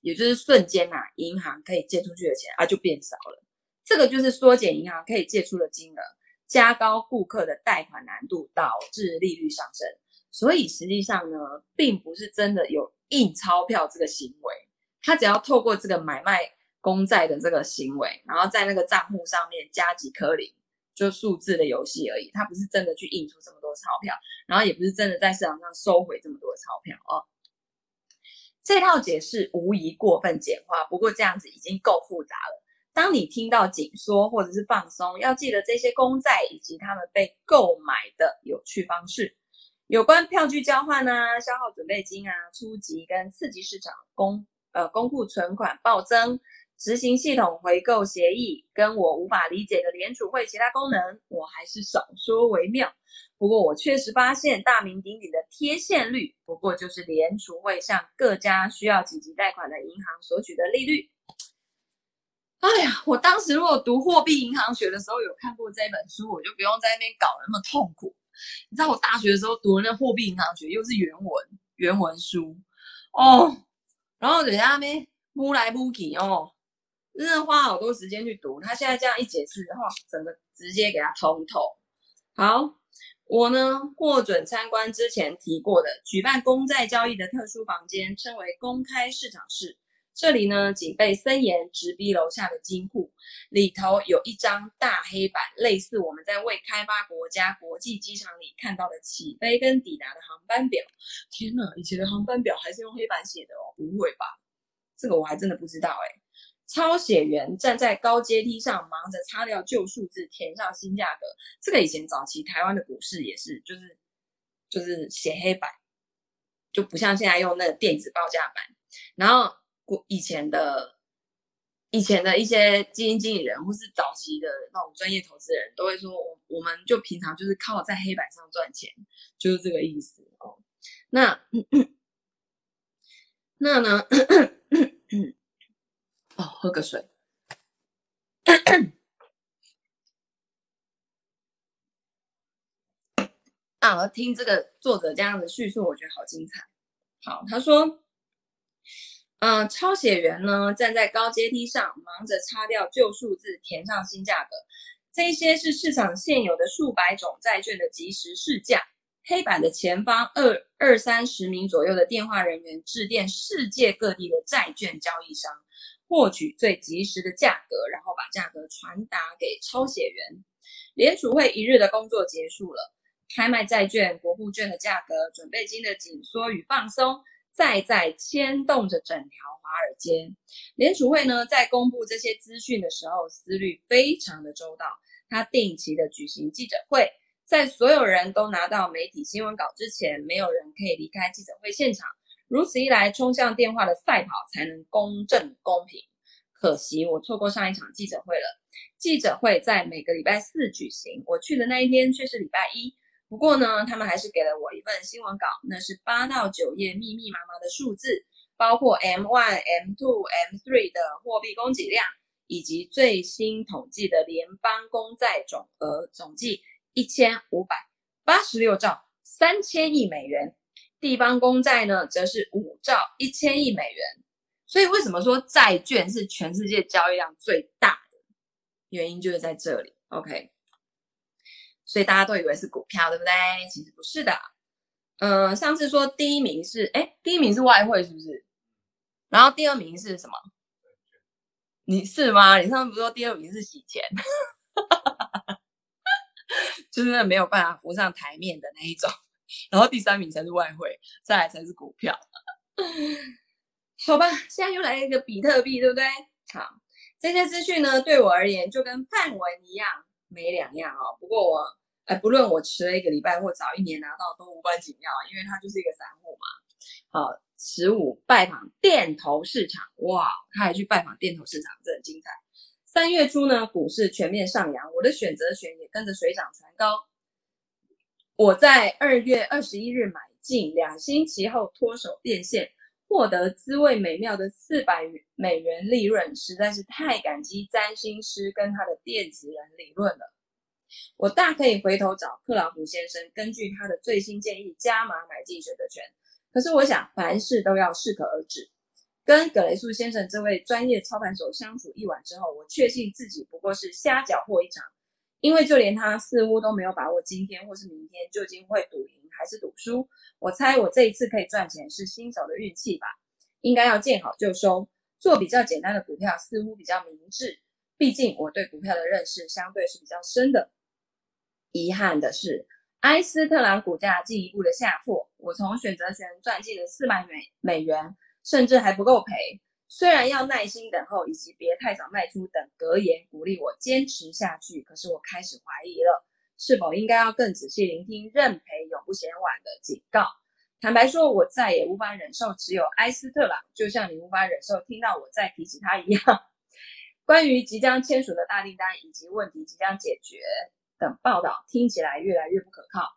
也就是瞬间呐、啊，银行可以借出去的钱啊就变少了，这个就是缩减银行可以借出的金额，加高顾客的贷款难度，导致利率上升。所以实际上呢，并不是真的有印钞票这个行为，他只要透过这个买卖公债的这个行为，然后在那个账户上面加几颗零，就数字的游戏而已。他不是真的去印出这么多钞票，然后也不是真的在市场上收回这么多钞票哦。这套解释无疑过分简化，不过这样子已经够复杂了。当你听到紧缩或者是放松，要记得这些公债以及他们被购买的有趣方式。有关票据交换啊、消耗准备金啊、初级跟次级市场公呃公库存款暴增、执行系统回购协议，跟我无法理解的联储会其他功能，我还是少说为妙。不过我确实发现大名鼎鼎的贴现率，不过就是联储会向各家需要紧急贷款的银行索取的利率。哎呀，我当时如果读货币银行学的时候有看过这本书，我就不用在那边搞那么痛苦。你知道我大学的时候读的那货币银行学又是原文原文书哦，然后人家那边摸来摸去哦，真的花好多时间去读。他现在这样一解释的话，整个直接给他通透。好，我呢获准参观之前提过的举办公债交易的特殊房间，称为公开市场室。这里呢，警备森严，直逼楼下的金库。里头有一张大黑板，类似我们在未开发国家国际机场里看到的起飞跟抵达的航班表。天哪，以前的航班表还是用黑板写的哦？不会吧？这个我还真的不知道哎。抄写员站在高阶梯上，忙着擦掉旧数字，填上新价格。这个以前早期台湾的股市也是，就是就是写黑板，就不像现在用那个电子报价板，然后。以前的以前的一些基金经理人，或是早期的那种专业投资人，都会说，我我们就平常就是靠在黑板上赚钱，就是这个意思哦。那那呢？哦，喝个水。啊，我听这个作者这样的叙述，我觉得好精彩。好，他说。嗯，抄写员呢，站在高阶梯上，忙着擦掉旧数字，填上新价格。这些是市场现有的数百种债券的即时市价。黑板的前方二，二三十名左右的电话人员致电世界各地的债券交易商，获取最及时的价格，然后把价格传达给抄写员。联储会一日的工作结束了，开卖债券、国库券的价格、准备金的紧缩与放松。再再牵动着整条华尔街，联储会呢，在公布这些资讯的时候，思虑非常的周到。他定期的举行记者会，在所有人都拿到媒体新闻稿之前，没有人可以离开记者会现场。如此一来，冲向电话的赛跑才能公正公平。可惜我错过上一场记者会了。记者会在每个礼拜四举行，我去的那一天却是礼拜一。不过呢，他们还是给了我一份新闻稿，那是八到九页密密麻麻的数字，包括 M one、M two、M three 的货币供给量，以及最新统计的联邦公债总额，总计一千五百八十六兆三千亿美元，地方公债呢，则是五兆一千亿美元。所以，为什么说债券是全世界交易量最大的原因，就是在这里。OK。所以大家都以为是股票，对不对？其实不是的。嗯、上次说第一名是，哎，第一名是外汇，是不是？然后第二名是什么？你是吗？你上次不是说第二名是洗钱？就是没有办法浮上台面的那一种。然后第三名才是外汇，再来才是股票。好吧，现在又来一个比特币，对不对？好，这些资讯呢，对我而言就跟范文一样，没两样哦。不过我。不论我迟了一个礼拜或早一年拿到，都无关紧要，因为它就是一个散户嘛。好，十五拜访电投市场，哇，他还去拜访电投市场，这很精彩。三月初呢，股市全面上扬，我的选择权也跟着水涨船高。我在二月二十一日买进，两星期后脱手变现，获得滋味美妙的四百美元利润，实在是太感激占星师跟他的电子人理论了。我大可以回头找克劳普先生，根据他的最新建议加码买进选择权。可是我想，凡事都要适可而止。跟葛雷素先生这位专业操盘手相处一晚之后，我确信自己不过是瞎搅和一场。因为就连他似乎都没有把握今天或是明天究竟会赌赢还是赌输。我猜我这一次可以赚钱是新手的运气吧。应该要见好就收，做比较简单的股票似乎比较明智。毕竟我对股票的认识相对是比较深的。遗憾的是，埃斯特朗股价进一步的下挫，我从选择权赚进了四百美美元，甚至还不够赔。虽然要耐心等候，以及别太早卖出等格言鼓励我坚持下去，可是我开始怀疑了，是否应该要更仔细聆听认赔永不嫌晚的警告。坦白说，我再也无法忍受持有埃斯特朗，就像你无法忍受听到我再提起它一样。关于即将签署的大订单以及问题即将解决等报道，听起来越来越不可靠。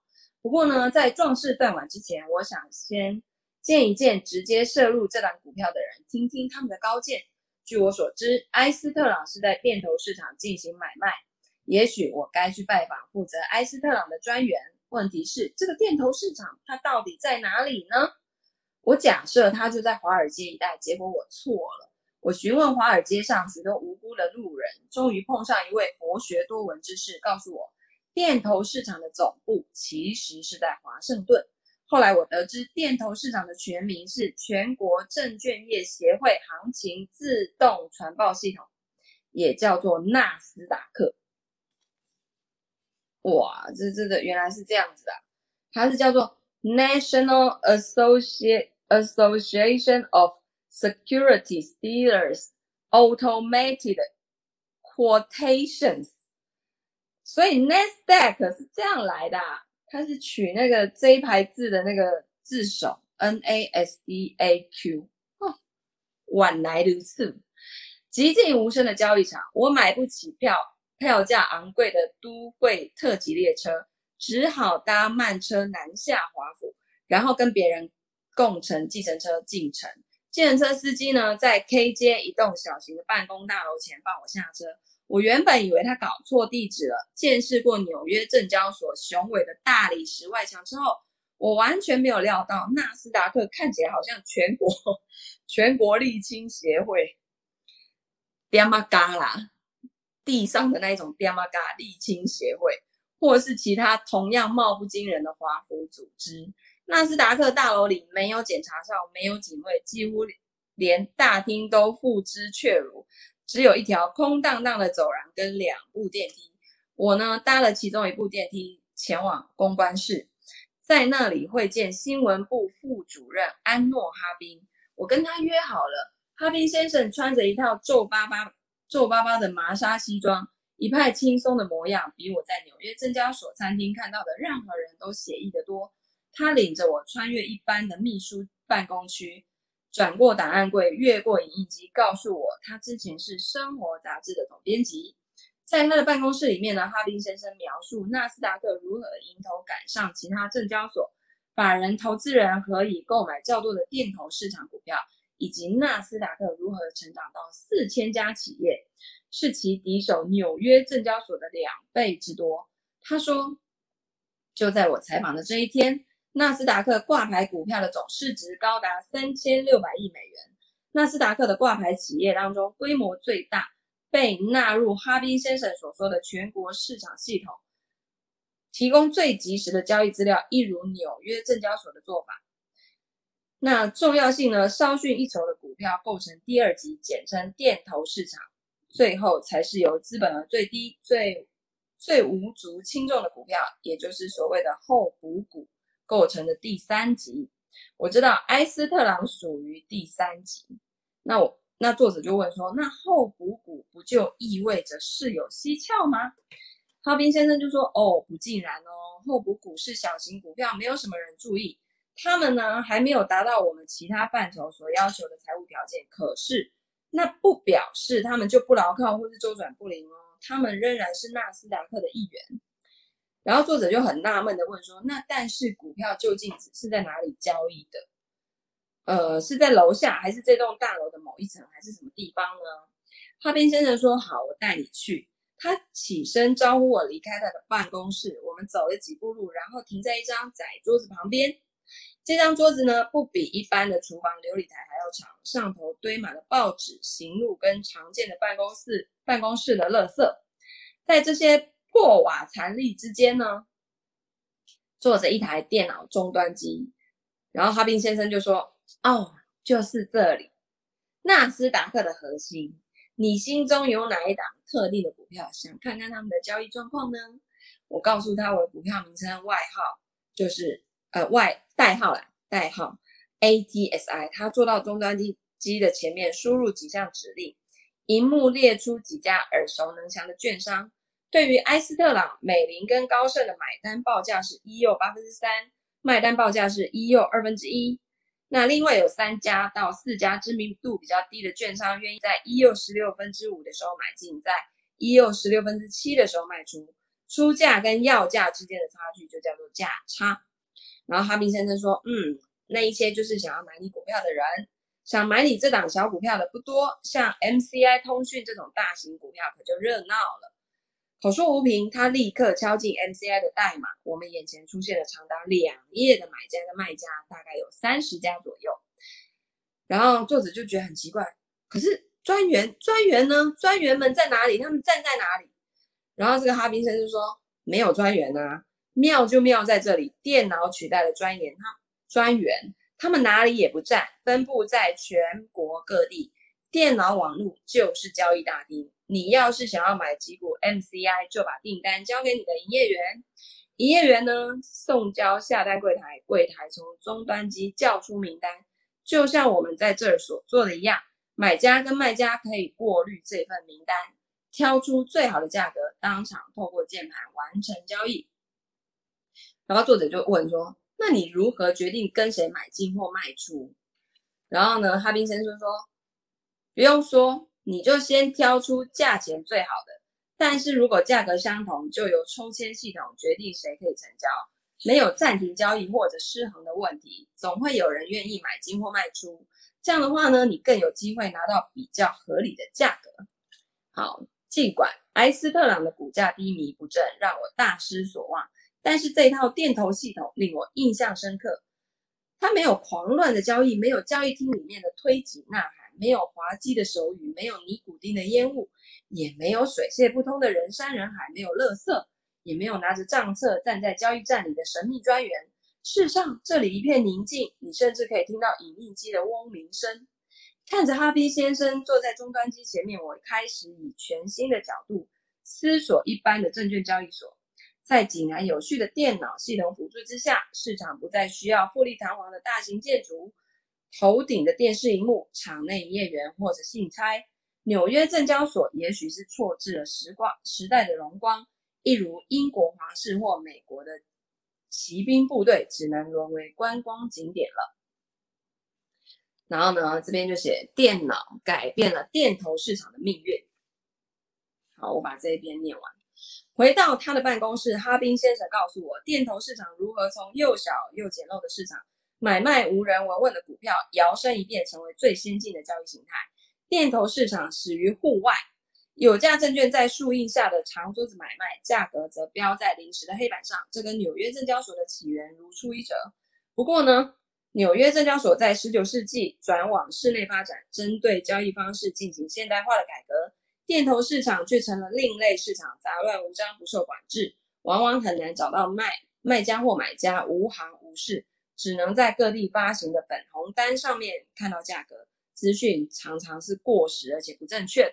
不过呢，在壮士断腕之前，我想先。见一见直接涉入这档股票的人，听听他们的高见。据我所知，埃斯特朗是在电投市场进行买卖。也许我该去拜访负责埃斯特朗的专员。问题是，这个电投市场它到底在哪里呢？我假设它就在华尔街一带，结果我错了。我询问华尔街上许多无辜的路人，终于碰上一位博学多闻之士，告诉我，电投市场的总部其实是在华盛顿。后来我得知，电投市场的全名是全国证券业协会行情自动传报系统，也叫做纳斯达克。哇，这这这原来是这样子的，它是叫做 National Associate Association of Securities Dealers Automated Quotations，所以 NASDAQ 是这样来的啊。它是取那个 J 牌字的那个字首，N A S D A Q。哦，晚来如此，寂静无声的交易场，我买不起票，票价昂贵的都会特急列车，只好搭慢车南下华府，然后跟别人共乘计程车进城。计程车司机呢，在 K 街一栋小型的办公大楼前放我下车。我原本以为他搞错地址了。见识过纽约证交所雄伟的大理石外墙之后，我完全没有料到纳斯达克看起来好像全国全国沥青协会，爹妈嘎啦，地上的那一种爹妈嘎沥青协会，或是其他同样貌不惊人的华府组织。纳斯达克大楼里没有检查哨，没有警卫，几乎连大厅都付之却如。只有一条空荡荡的走廊跟两部电梯，我呢搭了其中一部电梯前往公关室，在那里会见新闻部副主任安诺哈宾。我跟他约好了，哈宾先生穿着一套皱巴巴、皱巴巴的麻纱西装，一派轻松的模样，比我在纽约证交所餐厅看到的任何人都写意得多。他领着我穿越一般的秘书办公区。转过档案柜，越过影印机，告诉我他之前是《生活》杂志的总编辑。在他的办公室里面呢，哈宾先生描述纳斯达克如何迎头赶上其他证交所，法人投资人何以购买较多的电投市场股票，以及纳斯达克如何成长到四千家企业，是其敌手纽约证交所的两倍之多。他说，就在我采访的这一天。纳斯达克挂牌股票的总市值高达三千六百亿美元。纳斯达克的挂牌企业当中，规模最大、被纳入哈宾先生所说的全国市场系统，提供最及时的交易资料，一如纽约证交所的做法。那重要性呢，稍逊一筹的股票构成第二级，简称电投市场。最后才是由资本额最低、最最无足轻重的股票，也就是所谓的候补股。构成的第三级，我知道埃斯特朗属于第三级。那我那作者就问说，那后补股不就意味着事有蹊跷吗？哈宾先生就说，哦，不尽然哦，后补股是小型股票，没有什么人注意，他们呢还没有达到我们其他范畴所要求的财务条件。可是那不表示他们就不牢靠或是周转不灵哦，他们仍然是纳斯达克的一员。然后作者就很纳闷的问说：“那但是股票究竟是在哪里交易的？呃，是在楼下，还是这栋大楼的某一层，还是什么地方呢？”哈宾先生说：“好，我带你去。”他起身招呼我离开他的办公室。我们走了几步路，然后停在一张窄桌子旁边。这张桌子呢，不比一般的厨房琉璃台还要长，上头堆满了报纸、行路跟常见的办公室办公室的垃圾。在这些破瓦残礫之间呢，坐着一台电脑终端机，然后哈宾先生就说：“哦，就是这里，纳斯达克的核心。你心中有哪一档特定的股票，想看看他们的交易状况呢？我告诉他我的股票名称外号就是呃外代号啦，代号 ATSI。他坐到终端机机的前面，输入几项指令，萤幕列出几家耳熟能详的券商。对于埃斯特朗、美林跟高盛的买单报价是一又八分之三，卖单报价是一又二分之一。那另外有三家到四家知名度比较低的券商，愿意在一又十六分之五的时候买进，在一又十六分之七的时候卖出。出价跟要价之间的差距就叫做价差。然后哈宾先生说：“嗯，那一些就是想要买你股票的人，想买你这档小股票的不多，像 MCI 通讯这种大型股票可就热闹了。”口说无凭，他立刻敲进 MCI 的代码，我们眼前出现了长达两页的买家跟卖家，大概有三十家左右。然后作者就觉得很奇怪，可是专员专员呢？专员们在哪里？他们站在哪里？然后这个哈宾森就说：“没有专员啊，妙就妙在这里，电脑取代了专员，他专员他们哪里也不站，分布在全国各地，电脑网络就是交易大厅。你要是想要买几股 MCI，就把订单交给你的营业员，营业员呢送交下单柜台，柜台从终端机叫出名单，就像我们在这儿所做的一样，买家跟卖家可以过滤这份名单。”挑出最好的价格，当场透过键盘完成交易。然后作者就问说：“那你如何决定跟谁买进或卖出？”然后呢，哈宾先生说：“不用说，你就先挑出价钱最好的。但是如果价格相同，就由抽签系统决定谁可以成交。没有暂停交易或者失衡的问题，总会有人愿意买进或卖出。这样的话呢，你更有机会拿到比较合理的价格。”好。尽管埃斯特朗的股价低迷不振，让我大失所望，但是这套电投系统令我印象深刻。它没有狂乱的交易，没有交易厅里面的推挤呐喊，没有滑稽的手语，没有尼古丁的烟雾，也没有水泄不通的人山人海，没有垃圾，也没有拿着账册站在交易站里的神秘专员。世上，这里一片宁静，你甚至可以听到影印机的嗡鸣声。看着哈宾先生坐在终端机前面，我开始以全新的角度思索一般的证券交易所。在井然有序的电脑系统辅助之下，市场不再需要富丽堂皇的大型建筑、头顶的电视荧幕、场内营业员或者信差。纽约证交所也许是错置了时光时代的荣光，一如英国皇室或美国的骑兵部队，只能沦为观光景点了。然后呢，这边就写电脑改变了电投市场的命运。好，我把这一边念完。回到他的办公室，哈宾先生告诉我，电投市场如何从又小又简陋的市场，买卖无人闻问的股票，摇身一变成为最先进的交易形态。电投市场始于户外，有价证券在树荫下的长桌子买卖，价格则标在临时的黑板上。这跟纽约证交所的起源如出一辙。不过呢，纽约证交所在十九世纪转往室内发展，针对交易方式进行现代化的改革。电投市场却成了另类市场，杂乱无章，不受管制，往往很难找到卖卖家或买家，无行无市，只能在各地发行的粉红单上面看到价格，资讯常常是过时而且不正确的。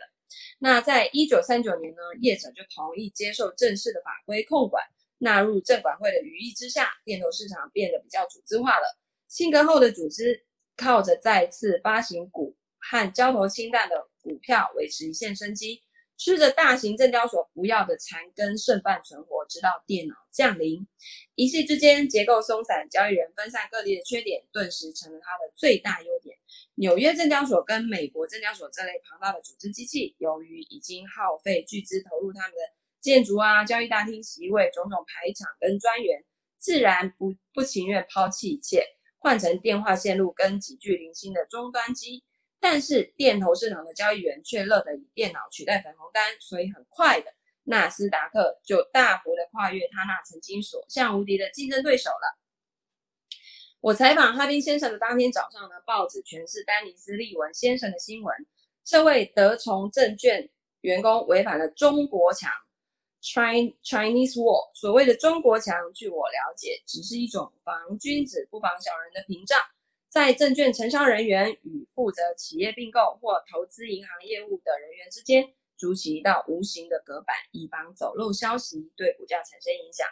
那在一九三九年呢，业者就同意接受正式的法规控管，纳入证管会的羽翼之下，电投市场变得比较组织化了。性格后的组织靠着再次发行股和交投清淡的股票维持一线生机，吃着大型证交所不要的残羹剩饭存活，直到电脑降临。一夕之间，结构松散、交易人分散各地的缺点，顿时成了它的最大优点。纽约证交所跟美国证交所这类庞大的组织机器，由于已经耗费巨资投入他们的建筑啊、交易大厅席位、种种排场跟专员，自然不不情愿抛弃一切。换成电话线路跟几具零星的终端机，但是电投市场的交易员却乐得以电脑取代粉红单，所以很快的，纳斯达克就大幅的跨越他那曾经所向无敌的竞争对手了。我采访哈宾先生的当天早上呢，报纸全是丹尼斯利文先生的新闻，这位德崇证券员工违反了中国墙。Chinese Wall，所谓的中国墙，据我了解，只是一种防君子不防小人的屏障。在证券承销人员与负责企业并购或投资银行业务的人员之间筑起一道无形的隔板，以防走漏消息对股价产生影响。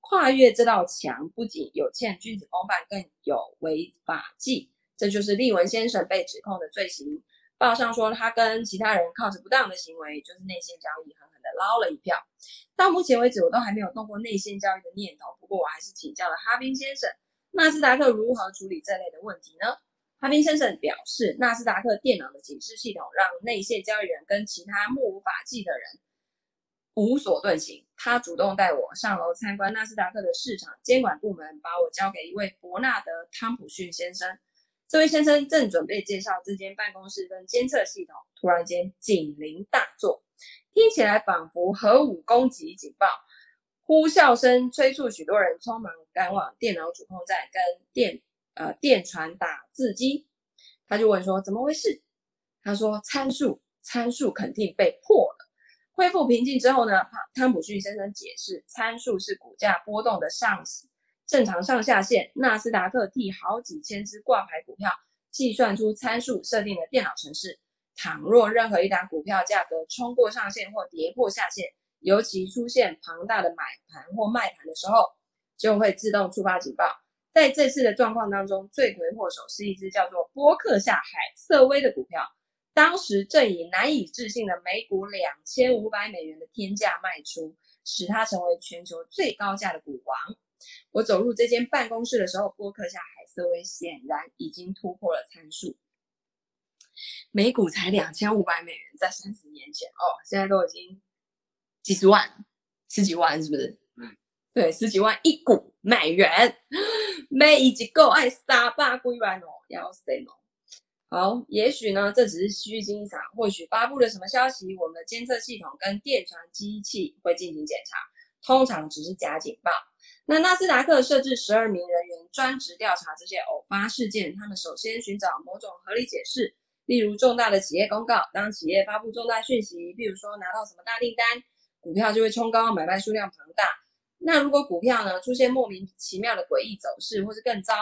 跨越这道墙，不仅有欠君子风范，更有违法纪。这就是立文先生被指控的罪行。报上说，他跟其他人靠着不当的行为，就是内线交易，狠狠的捞了一票。到目前为止，我都还没有动过内线交易的念头。不过，我还是请教了哈宾先生。纳斯达克如何处理这类的问题呢？哈宾先生表示，纳斯达克电脑的警示系统让内线交易人跟其他目无法纪的人无所遁形。他主动带我上楼参观纳斯达克的市场监管部门，把我交给一位伯纳德·汤普逊先生。这位先生正准备介绍这间办公室跟监测系统，突然间警铃大作，听起来仿佛核武攻击警报。呼啸声催促许多人匆忙赶往电脑主控站跟电呃电传打字机。他就问说：“怎么回事？”他说：“参数参数肯定被破了。”恢复平静之后呢，汤普逊先生解释：“参数是股价波动的上正常上下限。纳斯达克替好几千只挂牌股票计算出参数，设定了电脑程式。倘若任何一档股票价格冲过上限或跌破下限。”尤其出现庞大的买盘或卖盘的时候，就会自动触发警报。在这次的状况当中，罪魁祸首是一只叫做波克夏海瑟威的股票，当时正以难以置信的每股两千五百美元的天价卖出，使它成为全球最高价的股王。我走入这间办公室的时候，波克夏海瑟威显然已经突破了参数，每股才两千五百美元，在三十年前哦，现在都已经。几十万，十几万是不是？嗯，对，十几万一股美元，每一只够爱三百几万哦，要死哦。好，也许呢，这只是虚惊一场，或许发布了什么消息，我们的监测系统跟电传机器会进行检查，通常只是假警报。那纳斯达克设置十二名人员专职调查这些偶发事件，他们首先寻找某种合理解释，例如重大的企业公告，当企业发布重大讯息，比如说拿到什么大订单。股票就会冲高，买卖数量庞大。那如果股票呢出现莫名其妙的诡异走势，或是更糟，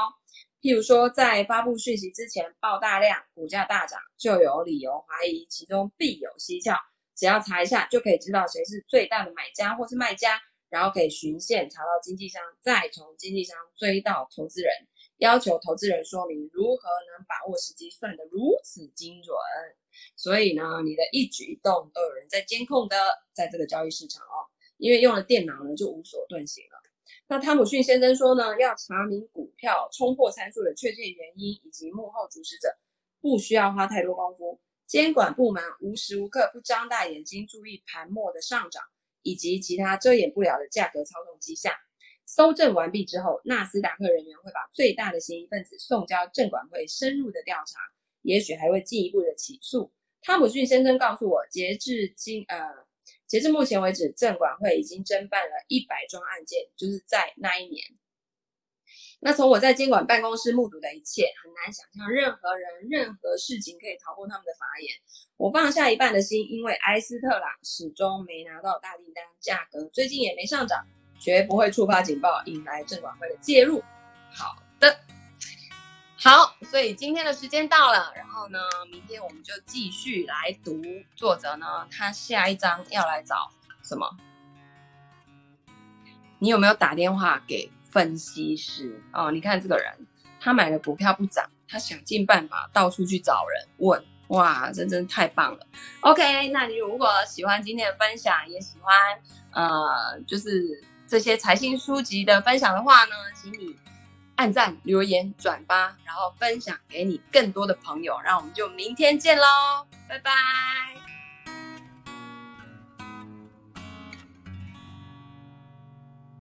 譬如说在发布讯息之前爆大量，股价大涨，就有理由怀疑其中必有蹊跷。只要查一下，就可以知道谁是最大的买家或是卖家，然后可以循线查到经纪商，再从经纪商追到投资人，要求投资人说明如何能把握时机算得如此精准。所以呢，你的一举一动都有人在监控的，在这个交易市场哦，因为用了电脑呢，就无所遁形了。那汤姆逊先生说呢，要查明股票冲破参数的确切原因以及幕后主使者，不需要花太多功夫。监管部门无时无刻不张大眼睛注意盘末的上涨以及其他遮掩不了的价格操纵迹象。搜证完毕之后，纳斯达克人员会把最大的嫌疑分子送交证管会深入的调查。也许还会进一步的起诉。汤姆逊先生告诉我，截至今呃，截至目前为止，证管会已经侦办了一百桩案件，就是在那一年。那从我在监管办公室目睹的一切，很难想象任何人、任何事情可以逃过他们的法眼。我放下一半的心，因为埃斯特朗始终没拿到大订单，价格最近也没上涨，绝不会触发警报，引来证管会的介入。好的。好，所以今天的时间到了，然后呢，明天我们就继续来读作者呢，他下一章要来找什么？你有没有打电话给分析师哦？你看这个人，他买的股票不涨，他想尽办法到处去找人问，哇，这真的太棒了。OK，那你如果喜欢今天的分享，也喜欢呃，就是这些财经书籍的分享的话呢，请你。按赞、留言、转发，然后分享给你更多的朋友，让我们就明天见喽，拜拜。